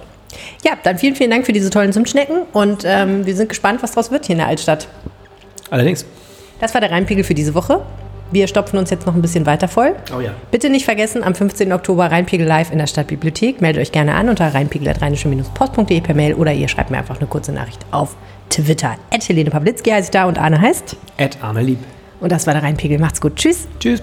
[SPEAKER 1] Ja, dann vielen, vielen Dank für diese tollen Zimtschnecken und ähm, wir sind gespannt, was draus wird hier in der Altstadt.
[SPEAKER 2] Allerdings.
[SPEAKER 1] Das war der Rheinpegel für diese Woche. Wir stopfen uns jetzt noch ein bisschen weiter voll.
[SPEAKER 2] Oh ja.
[SPEAKER 1] Bitte nicht vergessen, am 15. Oktober Rheinpegel live in der Stadtbibliothek. Meldet euch gerne an unter rheinpegel.rheinische-post.de per Mail oder ihr schreibt mir einfach eine kurze Nachricht auf Twitter. Ed Helene Pawlitzki heiße ich da und Arne heißt.
[SPEAKER 2] Ed Armelieb.
[SPEAKER 1] Und das war der Rheinpegel. Macht's gut. Tschüss.
[SPEAKER 2] Tschüss.